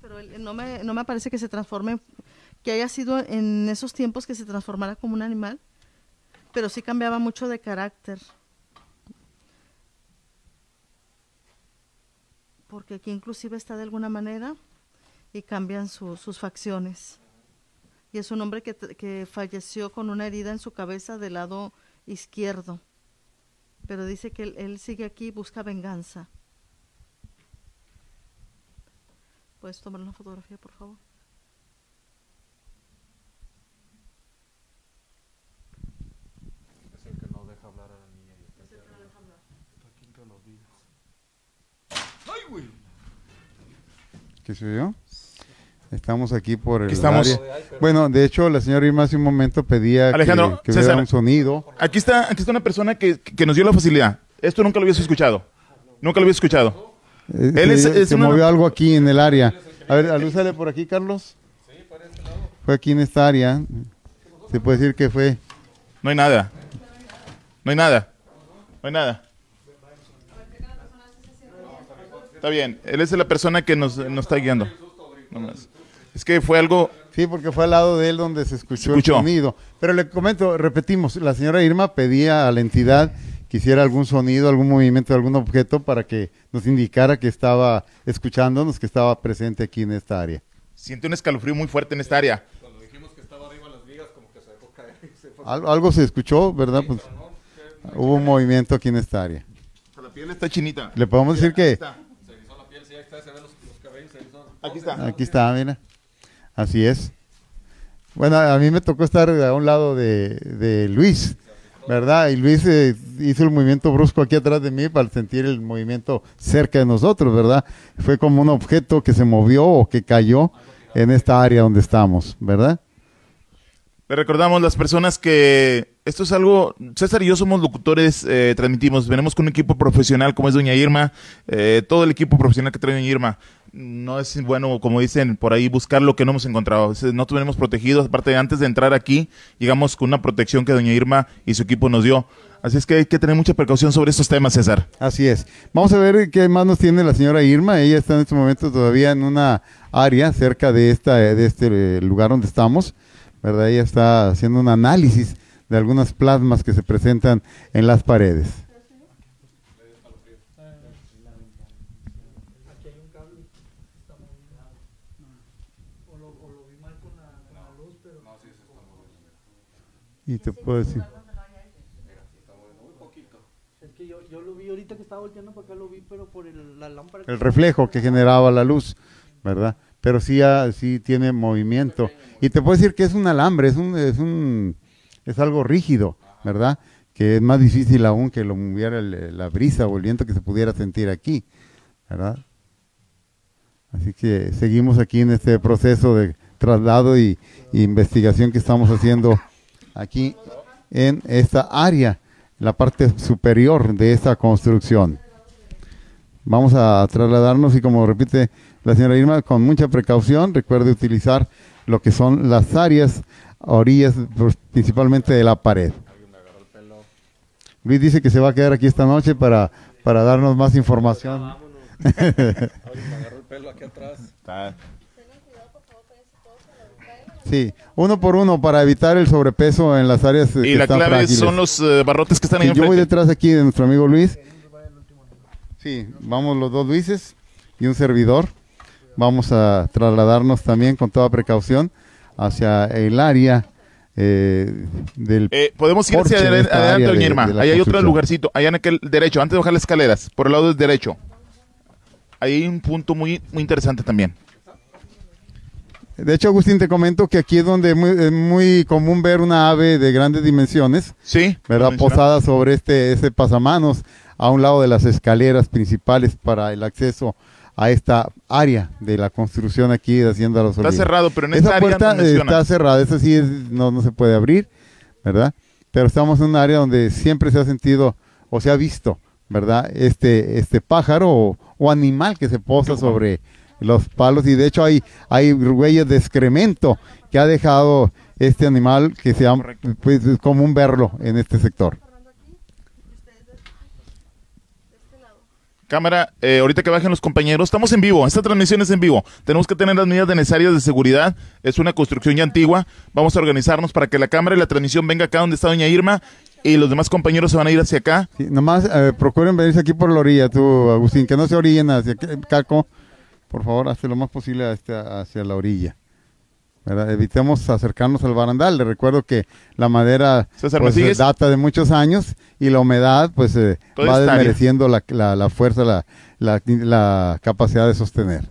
pero él, no, me, no me parece que se transforme, que haya sido en esos tiempos que se transformara como un animal, pero sí cambiaba mucho de carácter. Porque aquí inclusive está de alguna manera y cambian su- sus facciones. y es un hombre que, que falleció con una herida en su cabeza del lado izquierdo. Pero dice que él, él sigue aquí y busca venganza. ¿Puedes tomar una fotografía, por favor? Es el que no deja hablar a la niña. y está aquí entre los vidrios. ¿Qué se vio? Estamos aquí por el estamos. área. Bueno, de hecho, la señora Irma hace un momento pedía que- Alejandro, que, César. hubiera un sonido. Aquí está, aquí está una persona que, que nos dio la facilidad. Esto nunca lo habías escuchado. Nunca lo habías escuchado. Eh, Él es- se es se una- movió algo aquí en el área. A ver, alúzale por aquí, Carlos. Fue aquí en esta área. Se puede decir que fue. No hay nada. No hay nada. No hay nada. Está bien. Él es la persona que nos, nos está guiando. No más. Es que fue algo... Sí, porque fue al lado de él donde se escuchó, Escuchó. el sonido. Pero le comento, repetimos, la señora Irma pedía a la entidad que hiciera algún sonido, algún movimiento de algún objeto para que nos indicara que estaba escuchándonos, que estaba presente aquí en esta área. Siente un escalofrío muy fuerte en esta área. Cuando dijimos que estaba arriba las vigas, como que se dejó caer y se fue. Al- algo se escuchó, ¿verdad? Pues, hubo un movimiento aquí en esta área. La piel está chinita. Le podemos decir que Está. Se erizó la piel, sí, ahí está, se ven los, los cabellos, se erizó. Aquí está. aquí está, mira. Así es. Bueno, a mí me tocó estar a un lado de, de Luis, ¿verdad? Y Luis eh, hizo el movimiento brusco aquí atrás de mí para sentir el movimiento cerca de nosotros, ¿verdad? Fue como un objeto que se movió o que cayó en esta área donde estamos, ¿verdad? Le recordamos las personas que esto es algo, César y yo somos locutores, eh, transmitimos, venimos con un equipo profesional como es Doña Irma, eh, todo el equipo profesional que trae Doña Irma. No es bueno, como dicen por ahí, buscar lo que no hemos encontrado. No tuvimos protegidos, aparte antes de entrar aquí, llegamos con una protección que Doña Irma y su equipo nos dio. Así es que hay que tener mucha precaución sobre estos temas, César. Así es. Vamos a ver qué más nos tiene la señora Irma. Ella está en este momento todavía en una área cerca de, esta, de este eh, lugar donde estamos, ¿verdad? Ella está haciendo un análisis de algunas plasmas que se presentan en las paredes. Y te puedo decir. Yo, yo lo vi ahorita que estaba volteando para acá, lo vi, pero por el- la lámpara. el reflejo que generaba la luz, ¿verdad? Pero sí, ha- sí tiene movimiento. Y te puedo decir que es un alambre, es un, es un, es algo rígido, ¿verdad? Que es más difícil aún que lo moviera el- la brisa o el viento que se pudiera sentir aquí, ¿verdad? Así que seguimos aquí en este proceso de traslado y, y investigación que estamos haciendo aquí en esta área, la parte superior de esta construcción. Vamos a trasladarnos y como repite la señora Irma, con mucha precaución, recuerde utilizar lo que son las áreas orillas, pues, principalmente de la pared. Luis dice que se va a quedar aquí esta noche para, para darnos más información. Me agarró el pelo aquí atrás. Sí, uno por uno para evitar el sobrepeso en las áreas Y que la están clave frágiles. son los eh, barrotes que están ahí Sí, yo voy detrás aquí de nuestro amigo Luis. Sí, vamos los dos Luises y un servidor. Vamos a trasladarnos también con toda precaución hacia el área eh, del... Eh, podemos ir hacia adelante, área doña Irma. Ahí hay otro lugarcito, allá en aquel derecho, antes de bajar las escaleras, por el lado del derecho. Ahí hay un punto muy, muy interesante también. De hecho, Agustín, te comento que aquí es donde muy- es muy común ver una ave de grandes dimensiones, Sí. ¿verdad? Posada sobre este ese pasamanos a un lado de las escaleras principales para el acceso a esta área de la construcción aquí de Hacienda Los Está Olivos. cerrado, pero en Esa esta área puerta nos eh, está cerrada, esa sí es- no, no se puede abrir, ¿verdad? Pero estamos en un área donde siempre se ha sentido o se ha visto, ¿verdad? Este, este pájaro o, o animal que se posa sobre los palos y de hecho hay, hay huellas de excremento que ha dejado este animal que se Correcto. pues, es común verlo en este sector. Cámara, eh, ahorita que bajen los compañeros, estamos en vivo, esta transmisión es en vivo. Tenemos que tener las medidas necesarias de seguridad. Es una construcción ya antigua. Vamos a organizarnos para que la cámara y la transmisión venga acá donde está doña Irma y los demás compañeros se van a ir hacia acá. Sí, nomás eh, procuren venirse aquí por la orilla, tú, Agustín, que no se orillen hacia aquí, Caco. Por favor, hazte lo más posible hacia, hacia la orilla. ¿verdad? Evitemos acercarnos al barandal. Le recuerdo que la madera César, ¿me pues, data de muchos años y la humedad pues eh, va desmereciendo la, la- la fuerza, la, la- la capacidad de sostener.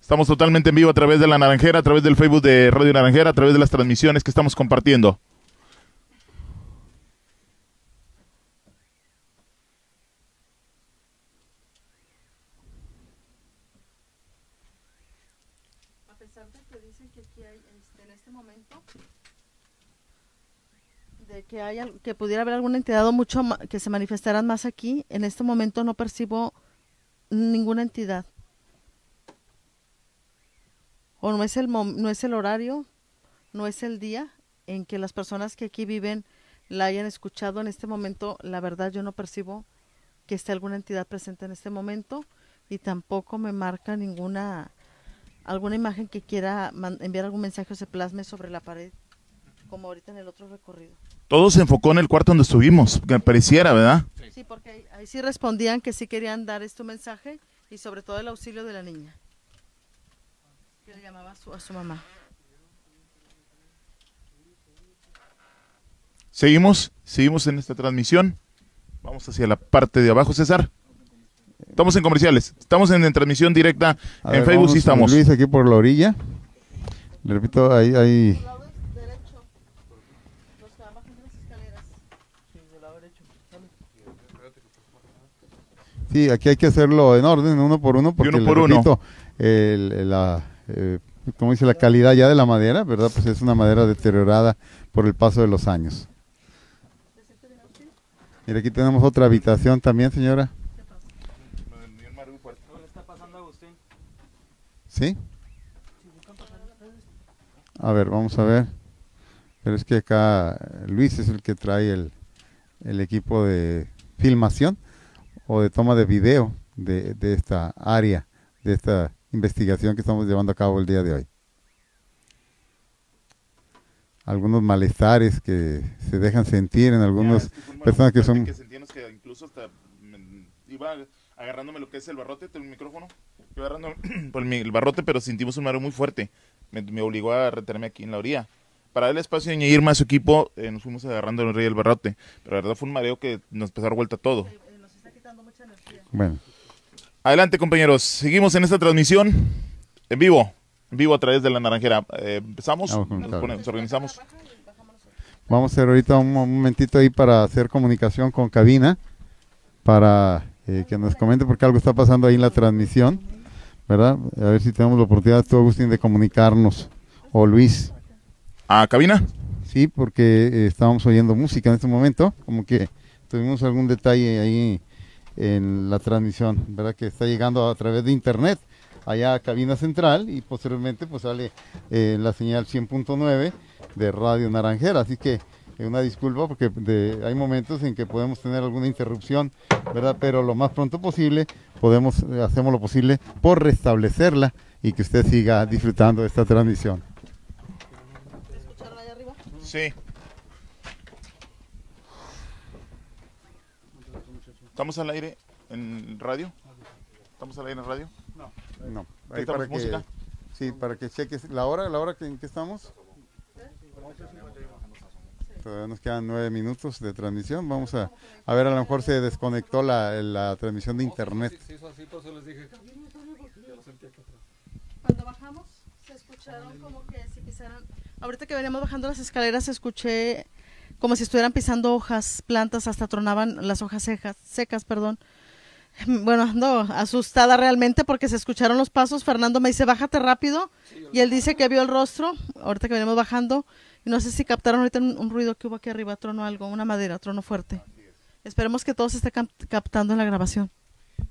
Estamos totalmente en vivo a través de la Naranjera, a través del Facebook de Radio Naranjera, a través de las transmisiones que estamos compartiendo. A pesar de que dicen que aquí hay, este, en este momento, de que hay, al- que pudiera haber alguna entidad o mucho que se manifestaran más aquí, en este momento no percibo ninguna entidad. O no es el no es el horario, no es el día en que las personas que aquí viven la hayan escuchado en este momento, la verdad yo no percibo que esté alguna entidad presente en este momento y tampoco me marca ninguna alguna imagen que quiera enviar algún mensaje o se plasme sobre la pared, como ahorita en el otro recorrido. Todo se enfocó en el cuarto donde estuvimos, que pareciera, ¿verdad? Sí, porque ahí, ahí sí respondían que sí querían dar este mensaje y sobre todo el auxilio de la niña, que le llamaba a su, a su mamá. Seguimos, seguimos en esta transmisión. Vamos hacia la parte de abajo, César. Estamos en comerciales. Estamos en, en transmisión directa A en ver, Facebook, sí estamos. Luis aquí por la orilla. Le repito, ahí, ahí lado derecho, los que van bajando las escaleras. Sí, del lado derecho. Dale. Sí, aquí hay que hacerlo en orden, uno por uno, porque uno le por uno. repito, el- la, eh, ¿cómo dice? La calidad ya de la madera, ¿verdad? Pues es una madera deteriorada por el paso de los años. Mira, aquí tenemos otra habitación también, señora. ¿Qué le? ¿Sí? A ver, vamos a ver. Pero es que acá eh, Luis es el que trae el, el equipo de filmación o de toma de video de, de esta área, de esta investigación que estamos llevando a cabo el día de hoy. Algunos malestares que se dejan sentir en algunas personas que son... sentíamos que incluso hasta me- iba agarrándome lo que es el barrote, el micrófono, iba agarrando por el, barrote, pero sentimos un mareo muy fuerte. Me, me obligó a retenerme aquí en la orilla. Para el espacio y añadir más su equipo, eh, nos fuimos agarrando el rey del barrote. Pero la verdad fue un mareo que nos empezó a dar vuelta todo. Eh, Nos está quitando mucha energía. Bueno, Adelante, compañeros. Seguimos en esta transmisión en vivo. En vivo a través de la naranjera. Eh, empezamos, Vamos con nos, ponemos- organizamos. vamos a hacer ahorita un momentito ahí para hacer comunicación con cabina, para eh, que nos comente porque algo está pasando ahí en la transmisión, ¿verdad? A ver si tenemos la oportunidad, tú Agustín, de comunicarnos, o Luis. A cabina. Sí, porque eh, estábamos oyendo música en este momento, como que tuvimos algún detalle ahí en la transmisión, ¿verdad? Que está llegando a través de internet allá a cabina central y posteriormente pues sale eh, la señal 100.9 de Radio Naranjera, así que eh, una disculpa porque de- hay momentos en que podemos tener alguna interrupción, ¿verdad? Pero lo más pronto posible podemos, eh, hacemos lo posible por restablecerla y que usted siga disfrutando de esta transmisión. ¿Escucharon allá arriba? Sí. ¿Estamos al aire en radio? ¿Estamos al aire en radio? No, ¿Qué ahí estamos, para que, música? sí, para que cheques la hora, la hora que, en que estamos. Todavía nos quedan nueve minutos de transmisión. Vamos a, a ver, a lo mejor se desconectó la, la transmisión de internet. Sí, hizo así, por eso les dije. Cuando bajamos, se escucharon como que si pisaran. Ahorita que veníamos bajando las escaleras, escuché como si estuvieran pisando hojas, plantas, hasta tronaban las hojas secas, secas, perdón. Bueno, ando asustada realmente porque se escucharon los pasos. Fernando me dice, bájate rápido. Y él dice que vio el rostro, ahorita que venimos bajando. Y no sé si captaron ahorita un, un ruido que hubo aquí arriba, trono algo, una madera, trono fuerte. Esperemos que todo se esté cap- captando en la grabación.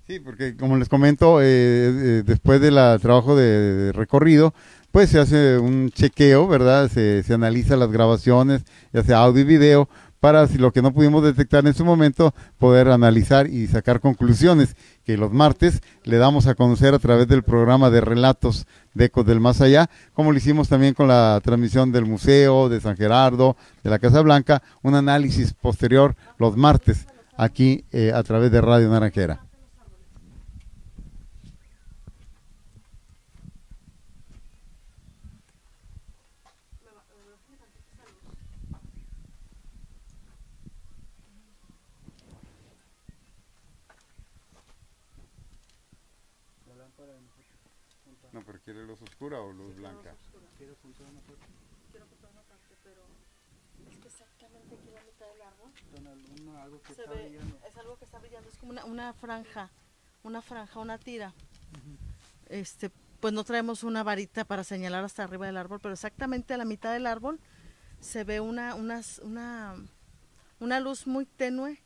Sí, porque como les comento, eh, eh, después del trabajo de, recorrido, pues se hace un chequeo, ¿verdad? Se, se analiza las grabaciones, ya sea audio y video, para si lo que no pudimos detectar en su momento, poder analizar y sacar conclusiones que los martes le damos a conocer a través del programa de relatos de Ecos del Más Allá, como lo hicimos también con la transmisión del Museo, de San Gerardo, de la Casa Blanca, un análisis posterior los martes aquí eh, a través de Radio Naranjera. No, pero quiere luz oscura o luz blanca. Quiero apuntar una parte. Es que exactamente aquí en la mitad del árbol Don Alumno, algo que se está ve, brillando. es algo que está brillando, es como una, una franja, una franja, una tira. Este, pues no traemos una varita para señalar hasta arriba del árbol, pero exactamente a la mitad del árbol se ve una, unas- una, una luz muy tenue,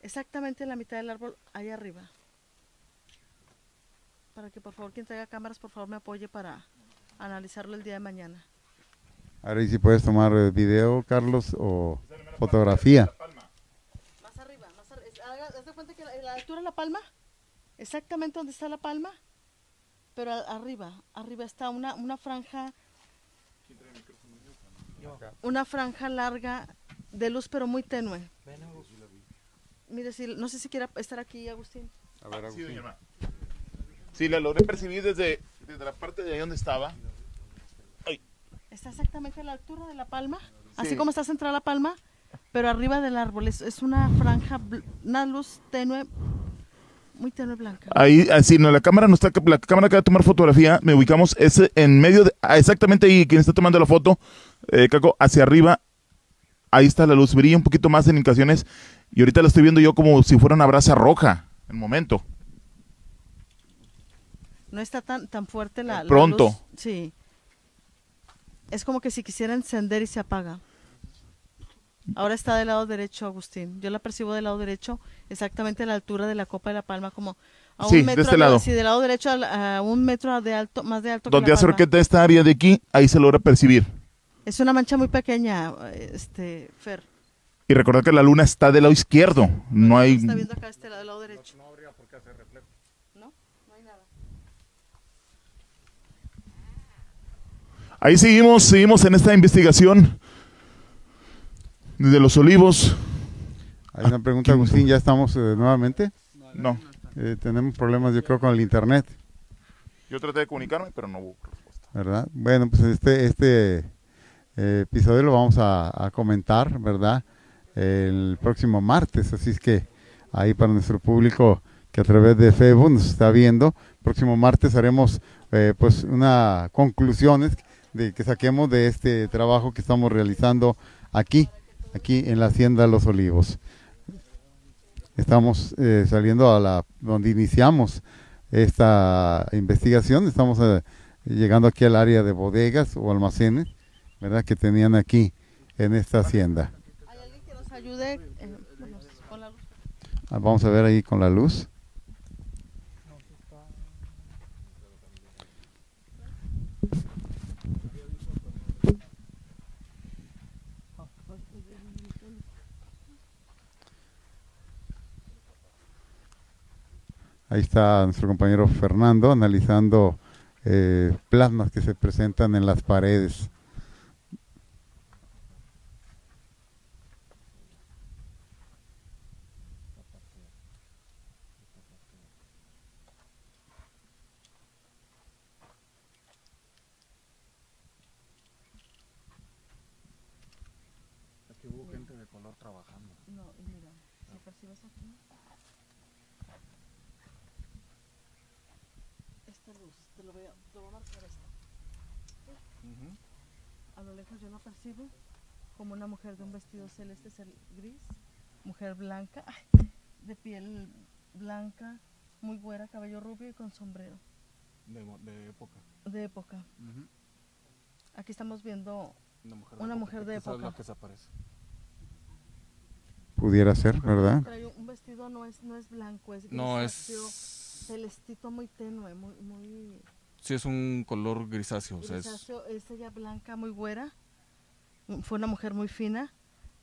exactamente en la mitad del árbol, allá arriba. Para que por favor quien traiga cámaras, por favor me apoye para analizarlo el día de mañana. Ahora, ¿y si puedes tomar video, Carlos, o fotografía? Más arriba, más arriba. Haz de cuenta que la, la altura de la palma, exactamente donde está la palma, pero a- arriba, arriba está una, una franja, una franja larga de luz, pero muy tenue. Mire, si, no sé si quiera estar aquí, Agustín. A ver, Sí, Agustín. Sí, la logré percibir desde, desde la parte de ahí donde estaba. Está exactamente a la altura de la palma, así Sí. como está centrada la palma, pero arriba del árbol. Es, es una franja, una luz tenue, muy tenue blanca. Ahí, así, no, la cámara no está, la cámara que va a tomar fotografía, me ubicamos es en medio de, ah, exactamente ahí, quien está tomando la foto, eh, Caco, hacia arriba, ahí está la luz, brilla un poquito más en indicaciones, y ahorita la estoy viendo yo como si fuera una brasa roja, en el momento. No está tan, tan fuerte la, la Pronto. luz. Sí. Es como que si quisiera encender y se apaga. Ahora está del lado derecho, Agustín. Yo la percibo del lado derecho, exactamente a la altura de la copa de la palma, como a Sí, un de metro este de- lado. sí, del llado derecho a, a un metro de alto, más de alto Donde que la hace palma. orqueta esta área de aquí, ahí se logra percibir. Es una mancha muy pequeña, este, Fer. Y recordar que la luna está del lado izquierdo, no hay... Está viendo acá este lado, del lado derecho. No habría por qué hacer reflejo. No, no hay nada. Ahí seguimos, seguimos en esta investigación desde los olivos. Hay una pregunta, Agustín, ya estamos eh, nuevamente. No, Eh, tenemos problemas, yo creo, con el internet, yo traté de comunicarme, pero no hubo respuesta. ¿verdad? Bueno, pues este, este eh, episodio lo vamos a, a comentar, ¿verdad? El próximo martes, así es que ahí para nuestro público que a través de Facebook nos está viendo, próximo martes haremos eh, pues una conclusiones de que saquemos de este trabajo que estamos realizando aquí, aquí en la Hacienda Los Olivos. Estamos eh, saliendo a la donde iniciamos esta investigación, estamos eh, llegando aquí al área de bodegas o almacenes, ¿verdad? Que tenían aquí en esta hacienda. ¿Hay alguien que nos ayude eh, bueno, con la luz? Ah, Vamos a ver ahí con la luz. Ahí está nuestro compañero Fernando analizando eh, plasmas que se presentan en las paredes. Aquí hubo gente de color trabajando. No, y mira, si percibes aquí. Esta luz, te lo voy a, te lo voy a marcar esta. A lo lejos yo la percibo como una mujer de un vestido celeste cel- gris, mujer blanca, de piel blanca, muy güera, cabello rubio y con sombrero De, época. de época. Aquí estamos viendo Una mujer Una mujer de es época. la que se aparece. Pudiera ser, ¿verdad? trae un vestido no es no es blanco, es No, grisáceo, es... celestito muy tenue, muy muy Sí, es un color grisáceo. O sea, es, grisáceo, es ella blanca, muy güera. Fue una mujer muy fina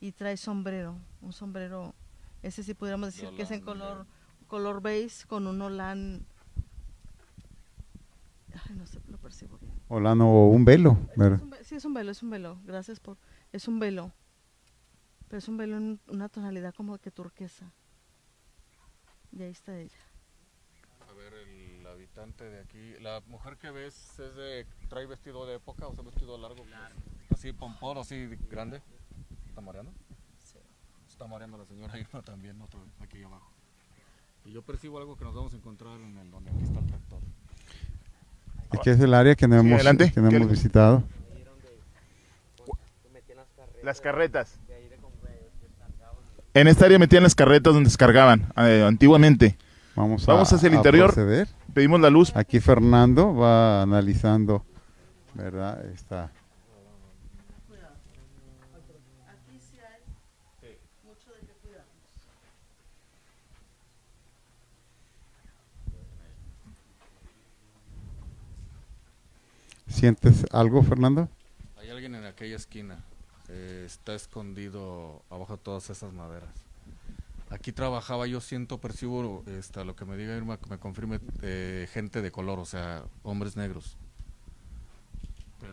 y trae sombrero, un sombrero, ese sí pudiéramos decir que es en Holán, color color beige con un holán. Ay, no sé, lo percibo bien. Olano o un velo, Es ¿verdad? un sí, es un velo, es un velo. Gracias por. Es un velo. Pero es un velo en una tonalidad como que turquesa. Y ahí está ella. A ver, el habitante de aquí, la mujer que ves es de, trae vestido de época, o sea, vestido largo, pues, así pompón, así grande. ¿Está mareando? Sí. Está mareando la señora Irma también, otro, aquí abajo. Y yo percibo algo que nos vamos a encontrar en el donde aquí está el tractor. Es que es el área que no hemos, adelante. que no ¿Qué hemos visitado. Las carretas. En esta área metían las carretas donde descargaban eh, antiguamente. Vamos, Vamos a, hacia el a interior. proceder. Pedimos la luz. Aquí Fernando va analizando, ¿verdad? Esta, Aquí sí hay mucho de qué cuidar. ¿Sientes algo, Fernando? Hay alguien en aquella esquina. eh, está escondido abajo de todas esas maderas. Aquí trabajaba, yo siento, percibo, este, lo que me diga Irma, que me confirme, eh, gente de color, o sea, hombres negros.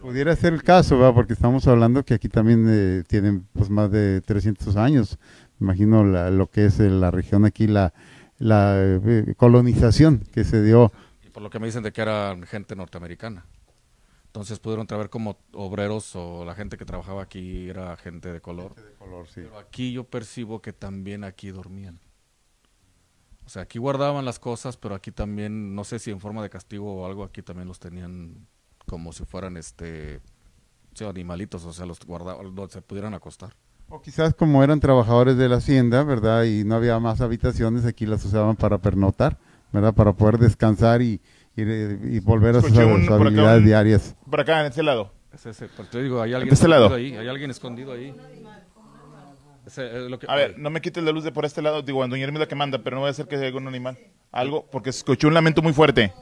Pudiera ser el caso, ¿verdad? Porque estamos hablando que aquí también eh, tienen pues más de 300 años. Me imagino la- lo que es eh, la región aquí, la, la eh, colonización que se dio. Y por lo que me dicen de que eran gente norteamericana. Entonces pudieron traer como obreros o la gente que trabajaba aquí era gente de color. Pero aquí yo percibo que también aquí dormían. O sea, aquí guardaban las cosas, pero aquí también, no sé si en forma de castigo o algo, aquí también los tenían como si fueran este sí, animalitos, o sea, los guardaban, donde se pudieran acostar. O quizás como eran trabajadores de la hacienda, ¿verdad? Y no había más habitaciones, aquí las usaban para pernotar, ¿verdad? Para poder descansar y, y, y volver a sus, Escuché un- sus por acá habilidades un- diarias. Por acá, en este lado. Es ese, pero te digo, hay alguien De este escondido lado. ahí, hay alguien escondido ahí. Ese, es lo que, A ver, no me quites la luz de por este lado. Digo, a Doña Irma es la que manda, pero no voy a hacer que haya algún animal. Algo, porque escuché un lamento muy fuerte.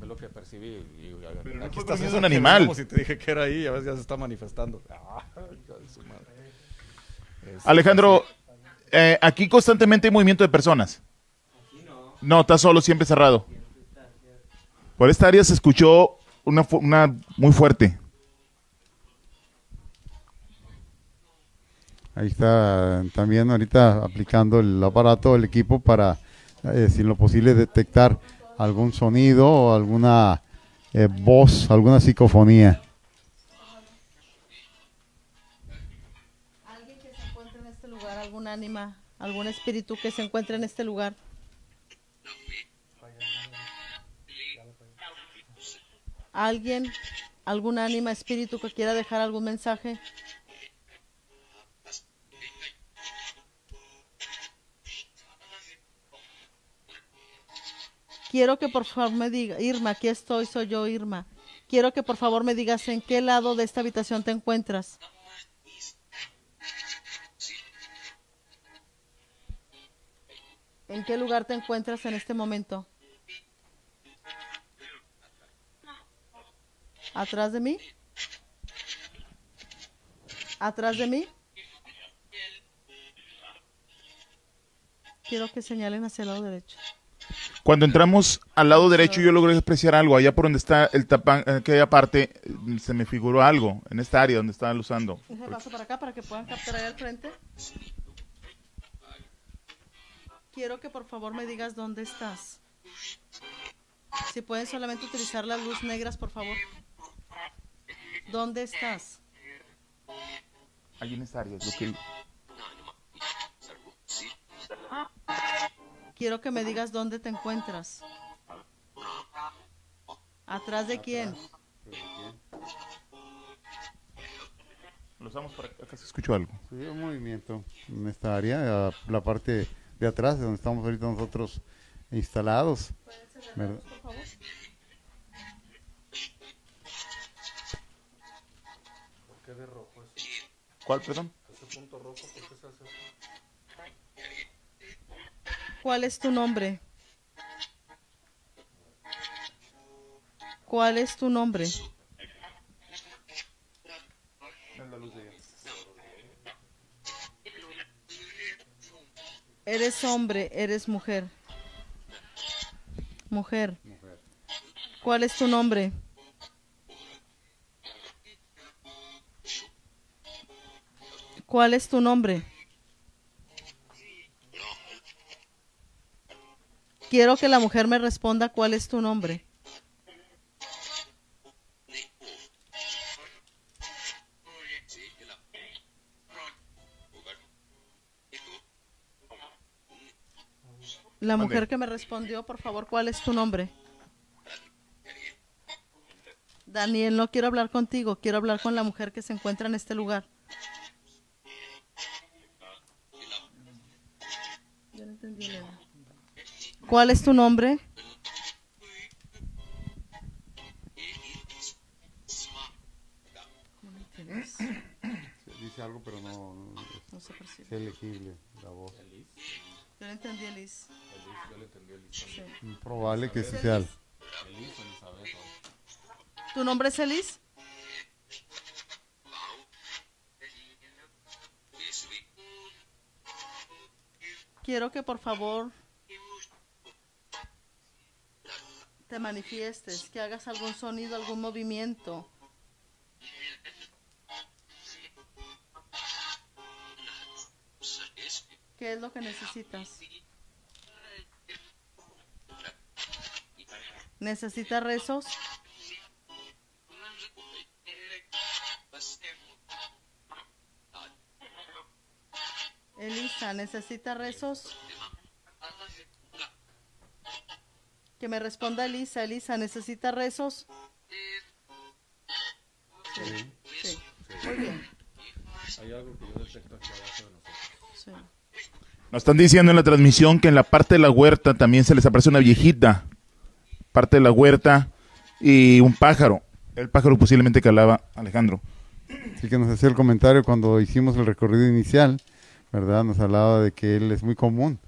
Es lo que percibí. y- y- Pero no aquí estás eso un animal. Como si te dije que era ahí, a veces ya se está manifestando. Ah, hijo de su madre. Es- Alejandro, eh, aquí constantemente hay movimiento de personas. No, está solo, siempre cerrado. Por esta área se escuchó una, una muy fuerte. Ahí está también ahorita aplicando el aparato, el equipo para, eh, si lo posible, detectar algún sonido o alguna eh, voz, alguna psicofonía. Alguien que se encuentre en este lugar, algún ánima, algún espíritu que se encuentre en este lugar. Alguien, algún ánima, espíritu que quiera dejar algún mensaje. Quiero que por favor me diga, Irma, aquí estoy, soy yo, Irma. Quiero que por favor me digas en qué lado de esta habitación te encuentras. ¿En qué lugar te encuentras en este momento? ¿Atrás de mí? ¿Atrás de mí? Quiero que señalen hacia el lado derecho. Cuando entramos al lado derecho, yo logré apreciar algo. Allá por donde está el tapán, en aquella parte, eh, se me figuró algo. En esta área donde estaban usando. Deja paso para acá para que puedan captar ahí al frente. Quiero que por favor me digas dónde estás. Si pueden solamente utilizar las luces negras, por favor. ¿Dónde estás? Allí en esta área. es lo que- Quiero que me digas dónde te encuentras. ¿Atrás de quién? Lo usamos para acá. se escuchó algo. Sí, un movimiento en esta área, la parte de atrás, de donde estamos ahorita nosotros instalados. ¿verdad? Por favor. ¿Cuál, perdón? ¿Cuál es tu nombre? ¿Cuál es tu nombre? Eres hombre, eres mujer. Mujer. ¿Cuál es tu nombre? ¿Cuál es tu nombre? Quiero que la mujer me responda cuál es tu nombre. La mujer que me respondió, por favor, ¿cuál es tu nombre? Daniel, no quiero hablar contigo, quiero hablar con la mujer que se encuentra en este lugar. ¿Cuál es tu nombre? Dice algo, pero no, No se percibe. es elegible la voz. Yo no entendí, Elis. Sí. Probable que sea. ¿Tu nombre es Elis? Quiero que por favor te manifiestes, que hagas algún sonido, algún movimiento. ¿Qué es lo que necesitas? ¿Necesitas rezos? ¿Necesita rezos? Que me responda Elisa. Elisa, ¿necesita rezos? Sí. sí. Muy bien. Hay algo que yo detecto aquí abajo de nosotros. Sí. Nos están diciendo en la transmisión que en la parte de la huerta también se les aparece una viejita. Parte de la huerta y un pájaro. El pájaro posiblemente que hablaba Alejandro. Sí que nos hacía el comentario cuando hicimos el recorrido inicial, ¿verdad? Nos hablaba de que él es muy común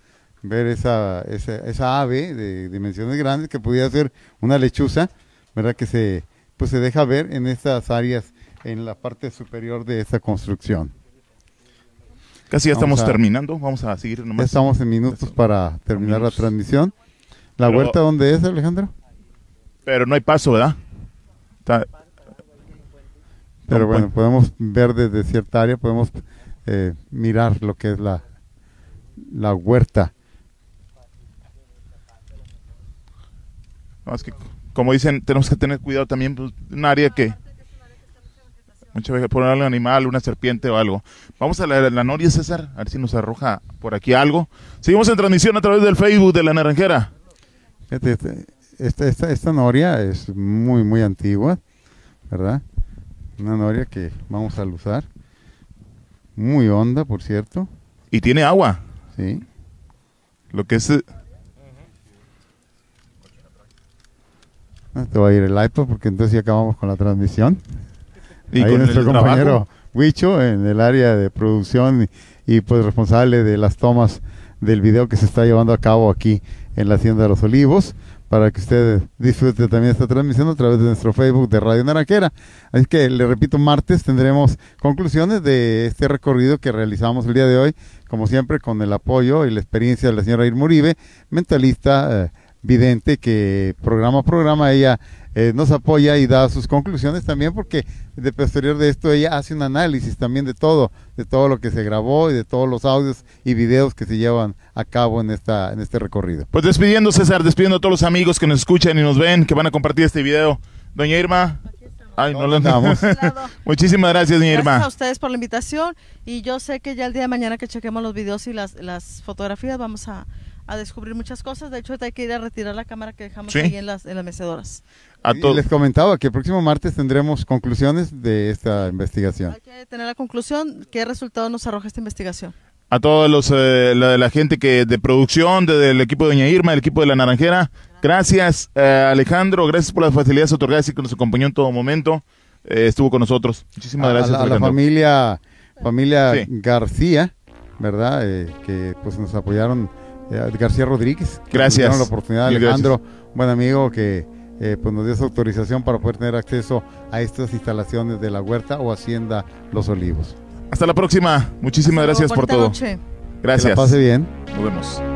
ver esa, esa, esa ave de dimensiones grandes que pudiera ser una lechuza, ¿verdad? Que se, pues se deja ver en estas áreas, en la parte superior de esta construcción. Casi ya Vamos estamos a- terminando. Vamos a seguir Ya nomás. estamos en minutos para terminar la transmisión. ¿La Pero- huerta dónde es, Alejandro? Pero no hay paso, ¿verdad? Está- Pero No, bueno, pues- podemos ver desde cierta área, podemos eh, mirar lo que es la, la huerta. No, es que, como dicen, tenemos que tener cuidado también, pues, un área que... Muchas veces por un animal, una serpiente o algo. Vamos a la, la noria, César, a ver si nos arroja por aquí algo. Seguimos en transmisión a través del Facebook de La Naranjera. Este- esta, esta, esta noria es muy, muy antigua, ¿verdad? Una noria que vamos a usar. Muy honda, por cierto. Y tiene agua, Sí. lo que es... eh, Ah, Te va a ir el iPad porque entonces ya acabamos con la transmisión. Y Ahí con nuestro compañero trabajo. Huicho en el área de producción y, y, pues responsable de las tomas del video que se está llevando a cabo aquí en la Hacienda de los Olivos para que usted disfrute también esta transmisión a través de nuestro Facebook de Radio Naranjera. Así que le repito, martes tendremos conclusiones de este recorrido que realizamos el día de hoy, como siempre con el apoyo y la experiencia de la señora Irma Uribe, mentalista eh, vidente que programa a programa ella eh, nos apoya y da sus conclusiones también porque de posterior de esto ella hace un análisis también de todo, de todo lo que se grabó y de todos los audios y videos que se llevan a cabo en esta en este recorrido. Pues despidiendo, César, despidiendo a todos los amigos que nos escuchan y nos ven, que van a compartir este video. Doña Irma. Ay, no lo Estamos. Muchísimas gracias, doña Gracias a Irma. ustedes por la invitación y yo sé que ya el día de mañana que chequemos los videos y las, las fotografías vamos a, a descubrir muchas cosas. De hecho, hay que ir a retirar la cámara que dejamos Sí. ahí en las, en las mecedoras. A Y les comentaba que el próximo martes tendremos conclusiones de esta investigación. Hay que tener la conclusión, qué resultado nos arroja esta investigación. a todos los eh, la, la gente que de producción, de- del equipo de Doña Irma, del equipo de la Naranjera. Gracias, eh, Alejandro, gracias por las facilidades otorgadas y que nos acompañó en todo momento. Eh, estuvo con nosotros. Muchísimas a, gracias, la, a la familia familia Sí. García, ¿verdad? Eh, que pues nos apoyaron García Rodríguez. que Gracias. nos la oportunidad, Mil Alejandro, buen amigo que eh, pues nos dio esa autorización para poder tener acceso a estas instalaciones de la huerta o hacienda Los Olivos. Hasta la próxima. Muchísimas Hasta luego, gracias por todo. noche. Que Gracias. la pase bien. Nos vemos.